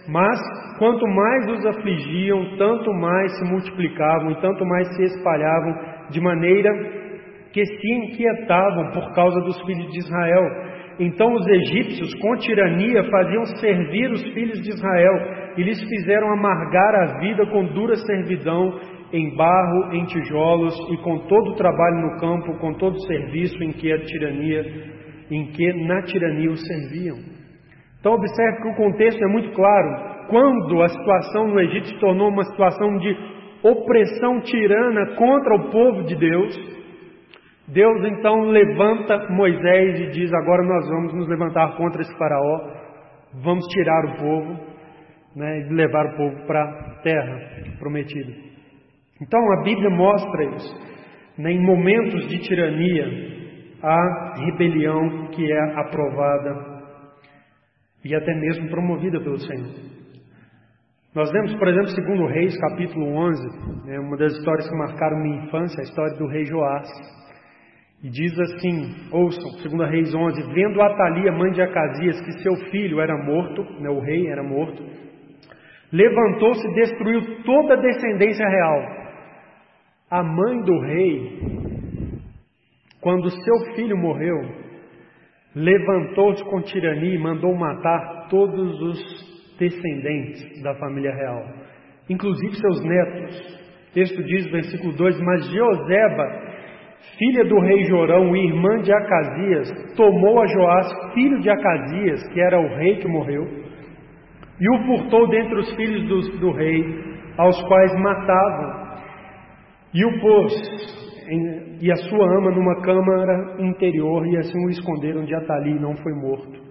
Mas quanto mais os afligiam, tanto mais se multiplicavam e tanto mais se espalhavam, de maneira que se inquietavam por causa dos filhos de Israel. Então os egípcios, com tirania, faziam servir os filhos de Israel e lhes fizeram amargar a vida com dura servidão em barro, em tijolos e com todo o trabalho no campo, com todo o serviço em que a tirania, em que na tirania os serviam. Então observe que o contexto é muito claro. Quando a situação no Egito se tornou uma situação de opressão tirana contra o povo de Deus, Deus então levanta Moisés e diz: Agora nós vamos nos levantar contra esse faraó, vamos tirar o povo né, e levar o povo para a terra prometida. Então a Bíblia mostra isso. Né, em momentos de tirania, a rebelião que é aprovada e até mesmo promovida pelo Senhor. Nós vemos, por exemplo, segundo Reis, capítulo 11, né, uma das histórias que marcaram minha infância, a história do rei Joás. E diz assim, ouçam, segundo Reis 11, vendo Atalia, mãe de Acasias, que seu filho era morto, né, o rei era morto, levantou-se e destruiu toda a descendência real. A mãe do rei, quando seu filho morreu, levantou-se com tirania e mandou matar todos os descendentes da família real, inclusive seus netos. O texto diz, versículo 2: Mas Jeoseba, filha do rei Jorão e irmã de Acasias, tomou a Joás, filho de Acasias, que era o rei que morreu, e o furtou dentre os filhos do, do rei, aos quais matavam, e o pôs em, e a sua ama numa câmara interior, e assim o esconderam de Atali e não foi morto.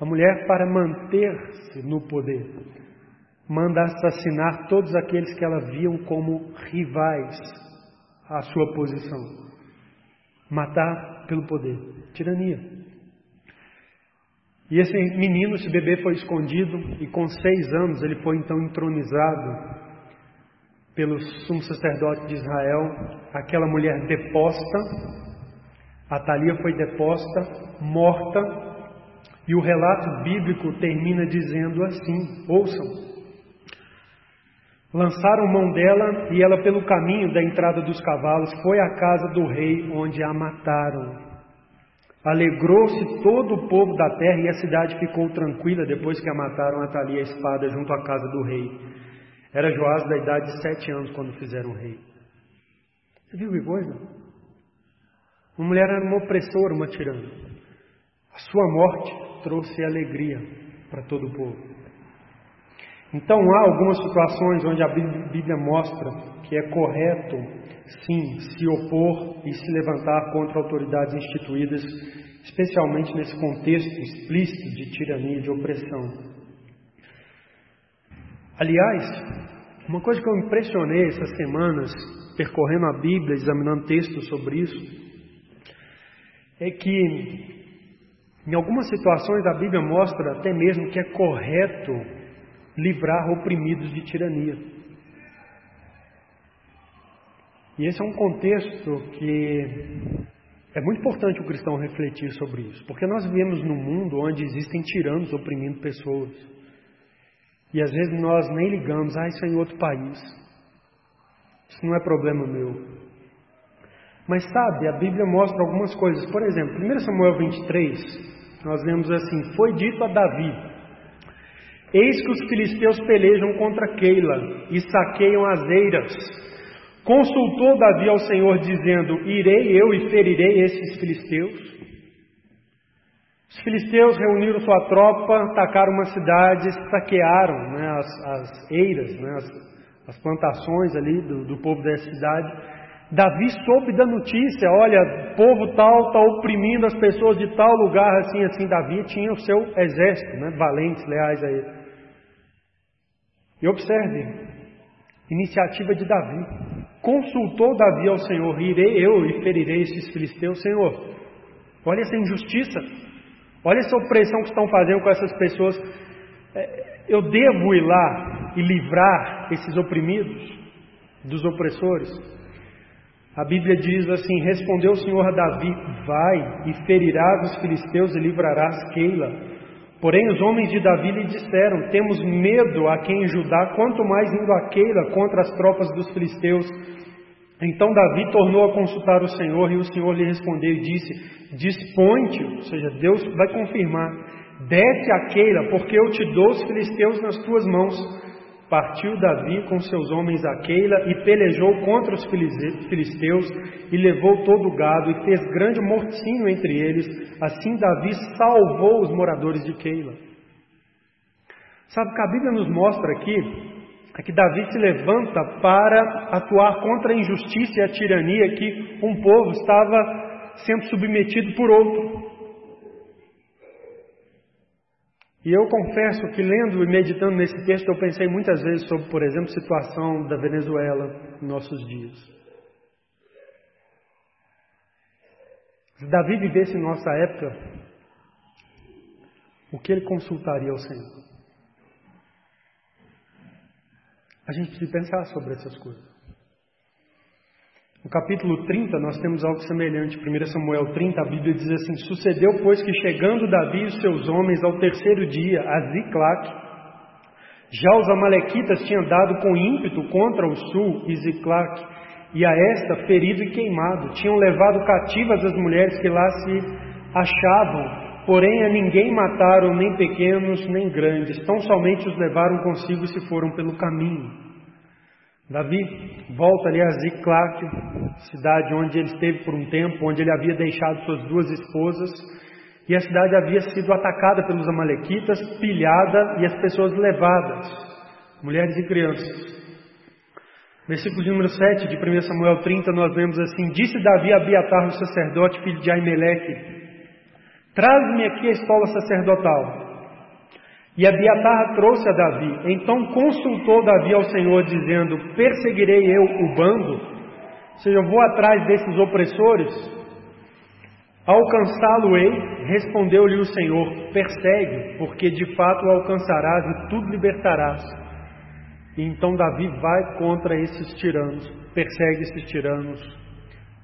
A mulher, para manter-se no poder, manda assassinar todos aqueles que ela viam como rivais à sua posição. Matar pelo poder. Tirania. E esse menino, esse bebê foi escondido e com seis anos ele foi então entronizado pelo sumo sacerdote de Israel, aquela mulher deposta, Atalia foi deposta, morta, e o relato bíblico termina dizendo assim: ouçam. Lançaram mão dela e ela, pelo caminho da entrada dos cavalos, foi à casa do rei, onde a mataram. Alegrou-se todo o povo da terra e a cidade ficou tranquila depois que a mataram Atalia a espada junto à casa do rei. Era Joás da idade de sete anos quando fizeram rei. Você viu que coisa? Uma mulher era uma opressora, uma tirana. A sua morte trouxe alegria para todo o povo. Então há algumas situações onde a Bíblia mostra que é correto, sim, se opor e se levantar contra autoridades instituídas, especialmente nesse contexto explícito de tirania e de opressão. Aliás, uma coisa que eu impressionei essas semanas, percorrendo a Bíblia, examinando textos sobre isso, é que em algumas situações a Bíblia mostra até mesmo que é correto livrar oprimidos de tirania. E esse é um contexto que é muito importante o cristão refletir sobre isso, porque nós vivemos num mundo onde existem tiranos oprimindo pessoas. E às vezes nós nem ligamos, ah, isso é em outro país. Isso não é problema meu. Mas sabe, a Bíblia mostra algumas coisas. Por exemplo, 1 Samuel 23, nós lemos assim: Foi dito a Davi: Eis que os filisteus pelejam contra Keila e saqueiam as eiras. Consultou Davi ao Senhor, dizendo: Irei eu e ferirei esses filisteus? Os filisteus reuniram sua tropa, atacaram uma cidade, saquearam né, as, as, eiras, né, as, as, plantações ali do, do povo dessa cidade. Davi soube da notícia, olha, povo tal está oprimindo as pessoas de tal lugar, assim, assim. Davi tinha o seu exército, né, valentes, leais a ele. E observe, iniciativa de Davi. Consultou Davi ao Senhor, irei eu e ferirei esses filisteus, Senhor. Olha essa injustiça. Olha essa opressão que estão fazendo com essas pessoas. É, eu devo ir lá e livrar esses oprimidos dos opressores? A Bíblia diz assim: Respondeu o Senhor a Davi: Vai e ferirás os filisteus e livrarás Keila, Porém, os homens de Davi lhe disseram: Temos medo aqui em Judá, quanto mais indo a Keila contra as tropas dos filisteus. Então Davi tornou a consultar o Senhor, e o Senhor lhe respondeu e disse: Dispõe-te, ou seja, Deus vai confirmar, desce a Keila, porque eu te dou os filisteus nas tuas mãos. Partiu Davi com seus homens a Keila e pelejou contra os filisteus e levou todo o gado e fez grande mortinho entre eles. Assim Davi salvou os moradores de Keila. Sabe que a Bíblia nos mostra aqui é que Davi se levanta para atuar contra a injustiça e a tirania que um povo estava sendo submetido por outro. E eu confesso que lendo e meditando nesse texto, eu pensei muitas vezes sobre, por exemplo, a situação da Venezuela em nossos dias. Se Davi vivesse em nossa época, o que ele consultaria ao Senhor? A gente precisa pensar sobre essas coisas. No capítulo 30, nós temos algo semelhante. 1 Samuel 30, a Bíblia diz assim: Sucedeu, pois, que chegando Davi e seus homens ao terceiro dia a Ziclac, já os Amalequitas tinham dado com ímpeto contra o sul e Ziclac, e a esta ferido e queimado. Tinham levado cativas as mulheres que lá se achavam, porém a ninguém mataram, nem pequenos nem grandes, tão somente os levaram consigo e se foram pelo caminho. Davi volta ali a Ziclac, cidade onde ele esteve por um tempo, onde ele havia deixado suas duas esposas, e a cidade havia sido atacada pelos amalequitas, pilhada e as pessoas levadas, mulheres e crianças. Versículo de número 7 de 1 Samuel 30, nós vemos assim: Disse Davi a Abiatar, o sacerdote, filho de Aimeleque: Traz-me aqui a escola sacerdotal. E Abiatar trouxe a Davi. Então consultou Davi ao Senhor, dizendo: Perseguirei eu o bando? Ou seja, eu vou atrás desses opressores? Alcançá-lo-ei? Respondeu-lhe o Senhor: Persegue, porque de fato o alcançarás e tudo libertarás. E então Davi vai contra esses tiranos, persegue esses tiranos,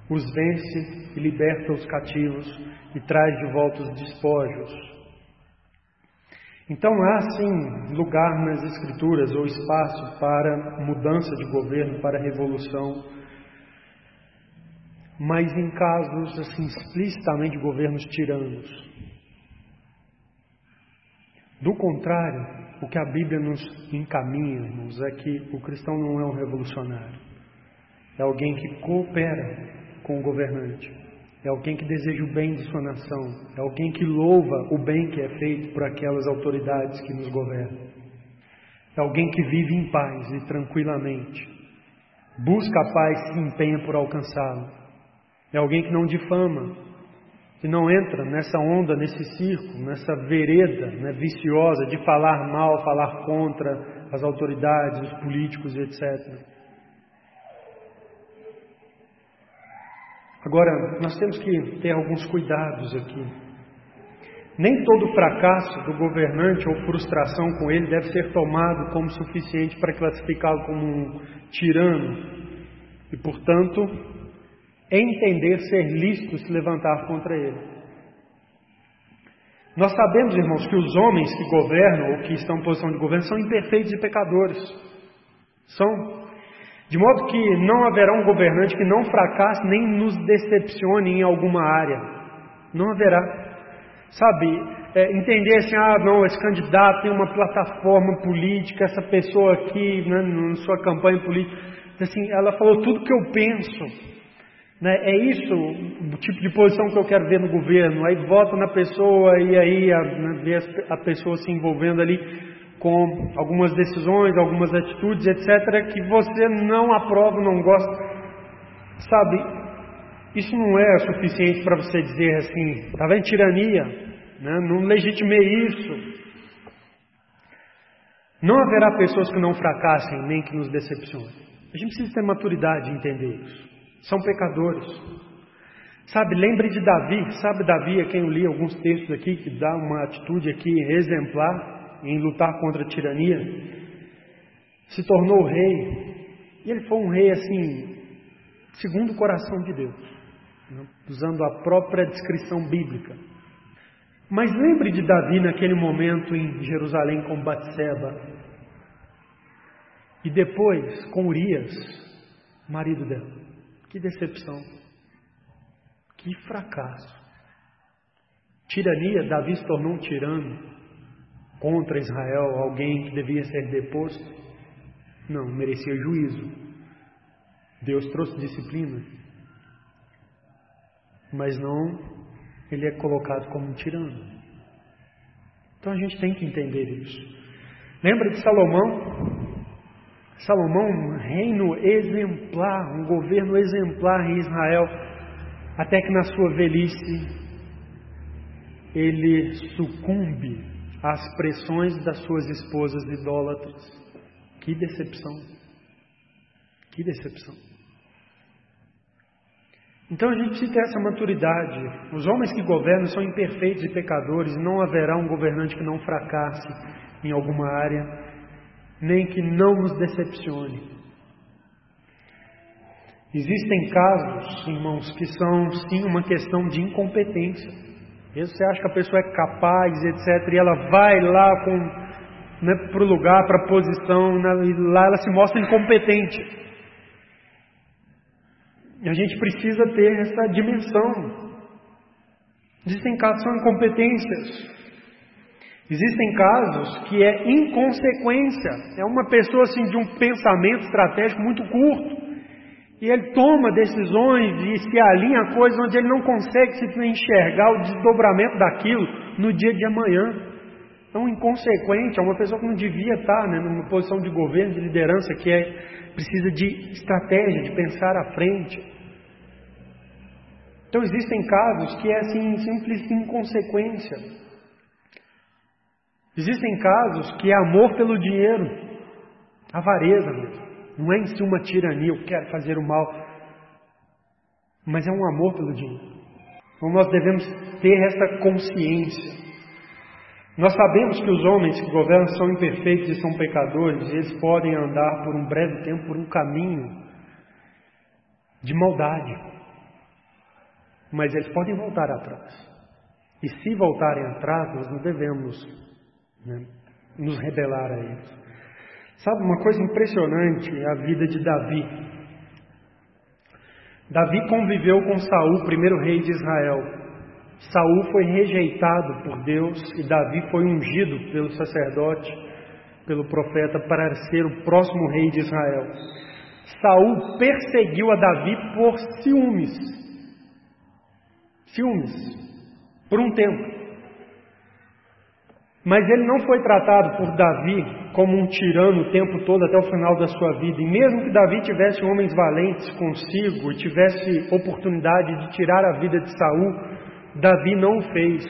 os vence e liberta os cativos e traz de volta os despojos. Então há sim lugar nas Escrituras ou espaço para mudança de governo, para revolução, mas em casos assim explicitamente governos tiranos. Do contrário, o que a Bíblia nos encaminha, irmãos, é que o cristão não é um revolucionário, é alguém que coopera com o governante é alguém que deseja o bem de sua nação, é alguém que louva o bem que é feito por aquelas autoridades que nos governam, é alguém que vive em paz e tranquilamente, busca a paz e se empenha por alcançá-la, é alguém que não difama, que não entra nessa onda, nesse circo, nessa vereda né, viciosa de falar mal, falar contra as autoridades, os políticos etc. Agora, nós temos que ter alguns cuidados aqui. Nem todo fracasso do governante ou frustração com ele deve ser tomado como suficiente para classificá-lo como um tirano e, portanto, entender ser lícito se levantar contra ele. Nós sabemos, irmãos, que os homens que governam ou que estão em posição de governo são imperfeitos e pecadores. São de modo que não haverá um governante que não fracasse nem nos decepcione em alguma área. Não haverá. Sabe, é, entender assim, ah, não, esse candidato tem uma plataforma política, essa pessoa aqui, né, na sua campanha política, assim, ela falou tudo que eu penso. Né, é isso o tipo de posição que eu quero ver no governo. Aí voto na pessoa e aí a, né, ver a pessoa se envolvendo ali com algumas decisões, algumas atitudes, etc., que você não aprova, não gosta. Sabe, isso não é suficiente para você dizer assim, está vendo tirania, né? não legitimei isso. Não haverá pessoas que não fracassem nem que nos decepcionem. A gente precisa ter maturidade de entender isso. São pecadores. Sabe, lembre de Davi. Sabe Davi, a quem eu li alguns textos aqui, que dá uma atitude aqui exemplar em lutar contra a tirania, se tornou rei. E ele foi um rei assim, segundo o coração de Deus, né? usando a própria descrição bíblica. Mas lembre de Davi naquele momento em Jerusalém com Batseba. E depois com Urias, marido dela. Que decepção. Que fracasso. Tirania, Davi se tornou um tirano contra Israel, alguém que devia ser deposto. Não, merecia juízo. Deus trouxe disciplina. Mas não, ele é colocado como um tirano. Então a gente tem que entender isso. Lembra de Salomão? Salomão, um reino exemplar, um governo exemplar em Israel, até que na sua velhice ele sucumbe às pressões das suas esposas idólatras. Que decepção! Que decepção! Então a gente precisa ter essa maturidade. Os homens que governam são imperfeitos e pecadores, não haverá um governante que não fracasse em alguma área, nem que não nos decepcione. Existem casos, irmãos, que são sim uma questão de incompetência. Mesmo você acha que a pessoa é capaz, etc., e ela vai lá né, para o lugar, para a posição, né, e lá ela se mostra incompetente. E a gente precisa ter essa dimensão. Existem casos que são incompetências. Existem casos que é inconsequência. É uma pessoa assim de um pensamento estratégico muito curto. E ele toma decisões e se alinha a coisas onde ele não consegue se enxergar o desdobramento daquilo no dia de amanhã. É um inconsequente, é uma pessoa que não devia estar né, numa posição de governo, de liderança, que é, precisa de estratégia, de pensar à frente. Então existem casos que é assim, simples inconsequência. Existem casos que é amor pelo dinheiro, avareza mesmo. Não é em si uma tirania, eu quero fazer o mal, mas é um amor pelo dinheiro. Então nós devemos ter essa consciência. Nós sabemos que os homens que governam são imperfeitos e são pecadores, e eles podem andar por um breve tempo por um caminho de maldade, mas eles podem voltar atrás. E se voltarem atrás, nós não devemos né, nos rebelar a eles. Sabe uma coisa impressionante é a vida de Davi. Davi conviveu com Saul, primeiro rei de Israel. Saul foi rejeitado por Deus e Davi foi ungido pelo sacerdote, pelo profeta para ser o próximo rei de Israel. Saul perseguiu a Davi por ciúmes. Ciúmes. Por um tempo. Mas ele não foi tratado por Davi como um tirano o tempo todo até o final da sua vida. E mesmo que Davi tivesse homens valentes consigo e tivesse oportunidade de tirar a vida de Saul, Davi não fez.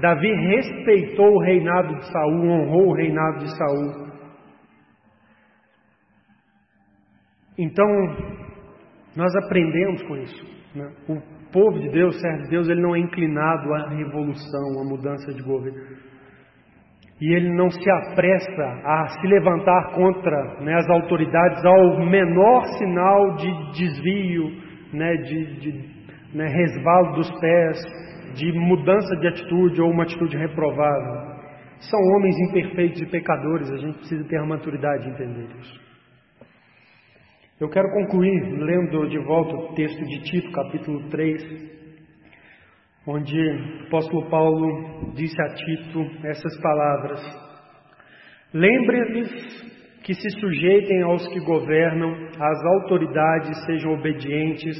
Davi respeitou o reinado de Saul, honrou o reinado de Saul. Então, nós aprendemos com isso. Né? O povo de Deus, servo de Deus, ele não é inclinado à revolução, à mudança de governo e ele não se apressa a se levantar contra né, as autoridades ao menor sinal de desvio, né, de, de né, resvalo dos pés, de mudança de atitude ou uma atitude reprovável. São homens imperfeitos e pecadores, a gente precisa ter a maturidade de entender isso. Eu quero concluir lendo de volta o texto de Tito, capítulo 3, onde o apóstolo Paulo disse a Tito essas palavras: Lembre-lhes que se sujeitem aos que governam, às autoridades sejam obedientes,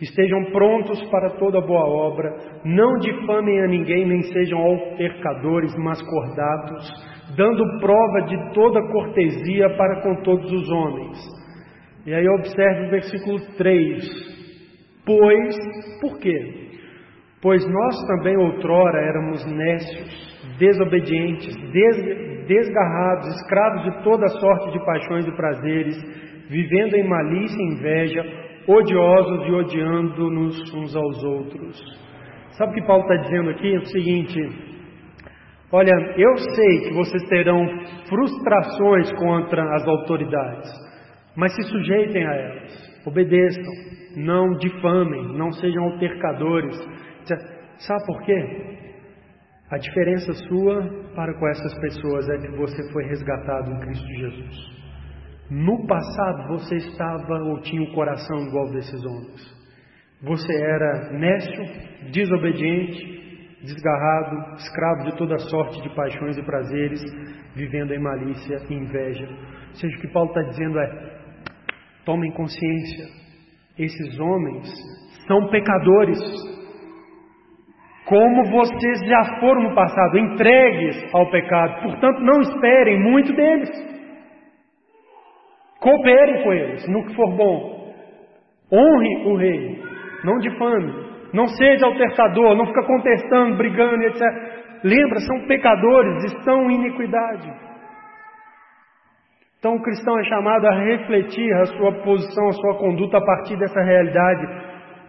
estejam prontos para toda boa obra, não difamem a ninguém, nem sejam altercadores, mas cordatos, dando prova de toda cortesia para com todos os homens. E aí observe o versículo 3. Pois, por quê? Pois nós também outrora éramos nécios, desobedientes, desgarrados, escravos de toda sorte de paixões e prazeres, vivendo em malícia e inveja, odiosos e odiando-nos uns aos outros. Sabe o que Paulo está dizendo aqui? É o seguinte: olha, eu sei que vocês terão frustrações contra as autoridades, mas se sujeitem a elas, obedeçam, não difamem, não sejam altercadores, Sabe por quê? A diferença sua para com essas pessoas é que você foi resgatado em Cristo Jesus. No passado você estava ou tinha o coração igual desses homens. Você era nécio, desobediente, desgarrado, escravo de toda sorte de paixões e prazeres, vivendo em malícia e inveja. Ou seja, o que Paulo está dizendo é: tomem consciência, esses homens são pecadores, como vocês já foram no passado, entregues ao pecado, portanto, não esperem muito deles. Cooperem com eles no que for bom. Honre o rei, não difame. Não seja altercador, não fica contestando, brigando, etc. Lembra, são pecadores, estão em iniquidade. Então o cristão é chamado a refletir a sua posição, a sua conduta a partir dessa realidade.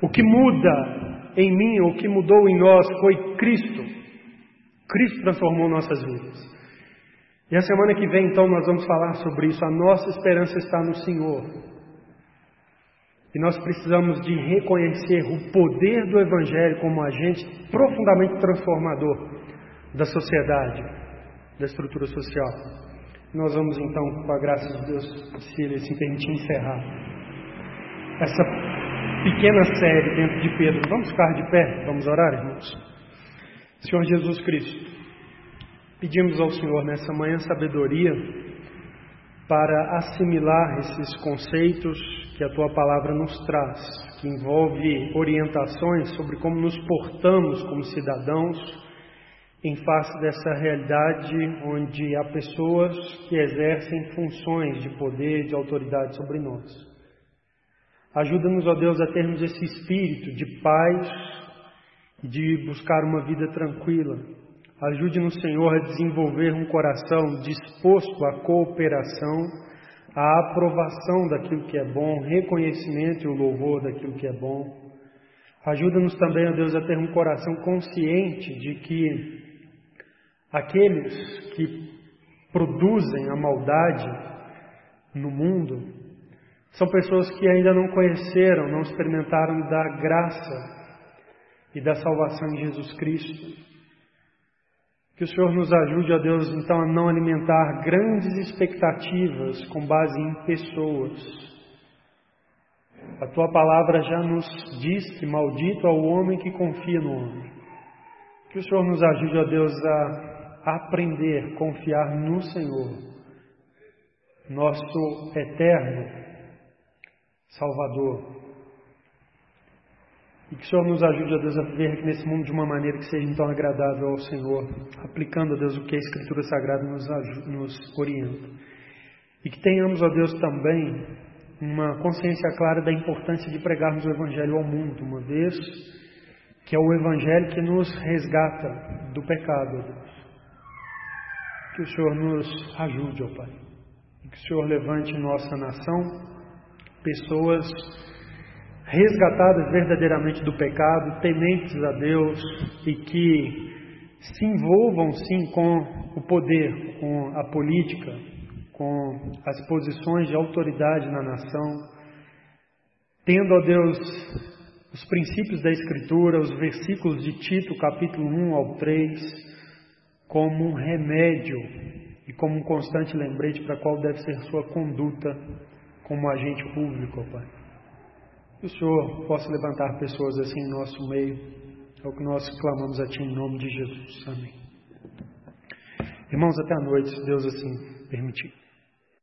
O que muda em mim, o que mudou em nós foi Cristo. Cristo transformou nossas vidas. E a semana que vem, então, nós vamos falar sobre isso. A nossa esperança está no Senhor. E nós precisamos de reconhecer o poder do Evangelho como agente profundamente transformador da sociedade, da estrutura social. Nós vamos então, com a graça de Deus, se Ele se permitir, encerrar essa pequena série dentro de Pedro. Vamos ficar de pé, vamos orar, irmãos. Senhor Jesus Cristo, pedimos ao Senhor nessa manhã sabedoria para assimilar esses conceitos que a tua palavra nos traz, que envolve orientações sobre como nos portamos como cidadãos em face dessa realidade onde há pessoas que exercem funções de poder, de autoridade sobre nós. Ajuda-nos, ó Deus, a termos esse espírito de paz e de buscar uma vida tranquila. Ajude-nos, Senhor, a desenvolver um coração disposto à cooperação a aprovação daquilo que é bom, reconhecimento e o louvor daquilo que é bom. Ajuda-nos também, ó Deus, a ter um coração consciente de que aqueles que produzem a maldade no mundo são pessoas que ainda não conheceram, não experimentaram da graça e da salvação em Jesus Cristo. Que o Senhor nos ajude, ó Deus, então, a não alimentar grandes expectativas com base em pessoas. A tua palavra já nos diz que maldito é o homem que confia no homem. Que o Senhor nos ajude, ó Deus, a aprender, confiar no Senhor, nosso eterno Salvador, e que o Senhor nos ajude, a Deus, a viver nesse mundo de uma maneira que seja então agradável ao Senhor, aplicando, a Deus, o que a Escritura Sagrada nos, ajuda, nos orienta. E que tenhamos, ó Deus, também uma consciência clara da importância de pregarmos o Evangelho ao mundo, uma vez que é o Evangelho que nos resgata do pecado, Deus. Que o Senhor nos ajude, ó Pai. Que o Senhor levante nossa nação pessoas resgatadas verdadeiramente do pecado, tementes a Deus e que se envolvam sim com o poder, com a política, com as posições de autoridade na nação, tendo a Deus os princípios da Escritura, os versículos de Tito, capítulo 1 ao 3, como um remédio e como um constante lembrete para qual deve ser sua conduta como agente público, Pai. Que o Senhor possa levantar pessoas assim em nosso meio. É o que nós clamamos a Ti em nome de Jesus. Amém. Irmãos, até a noite, se Deus assim permitir.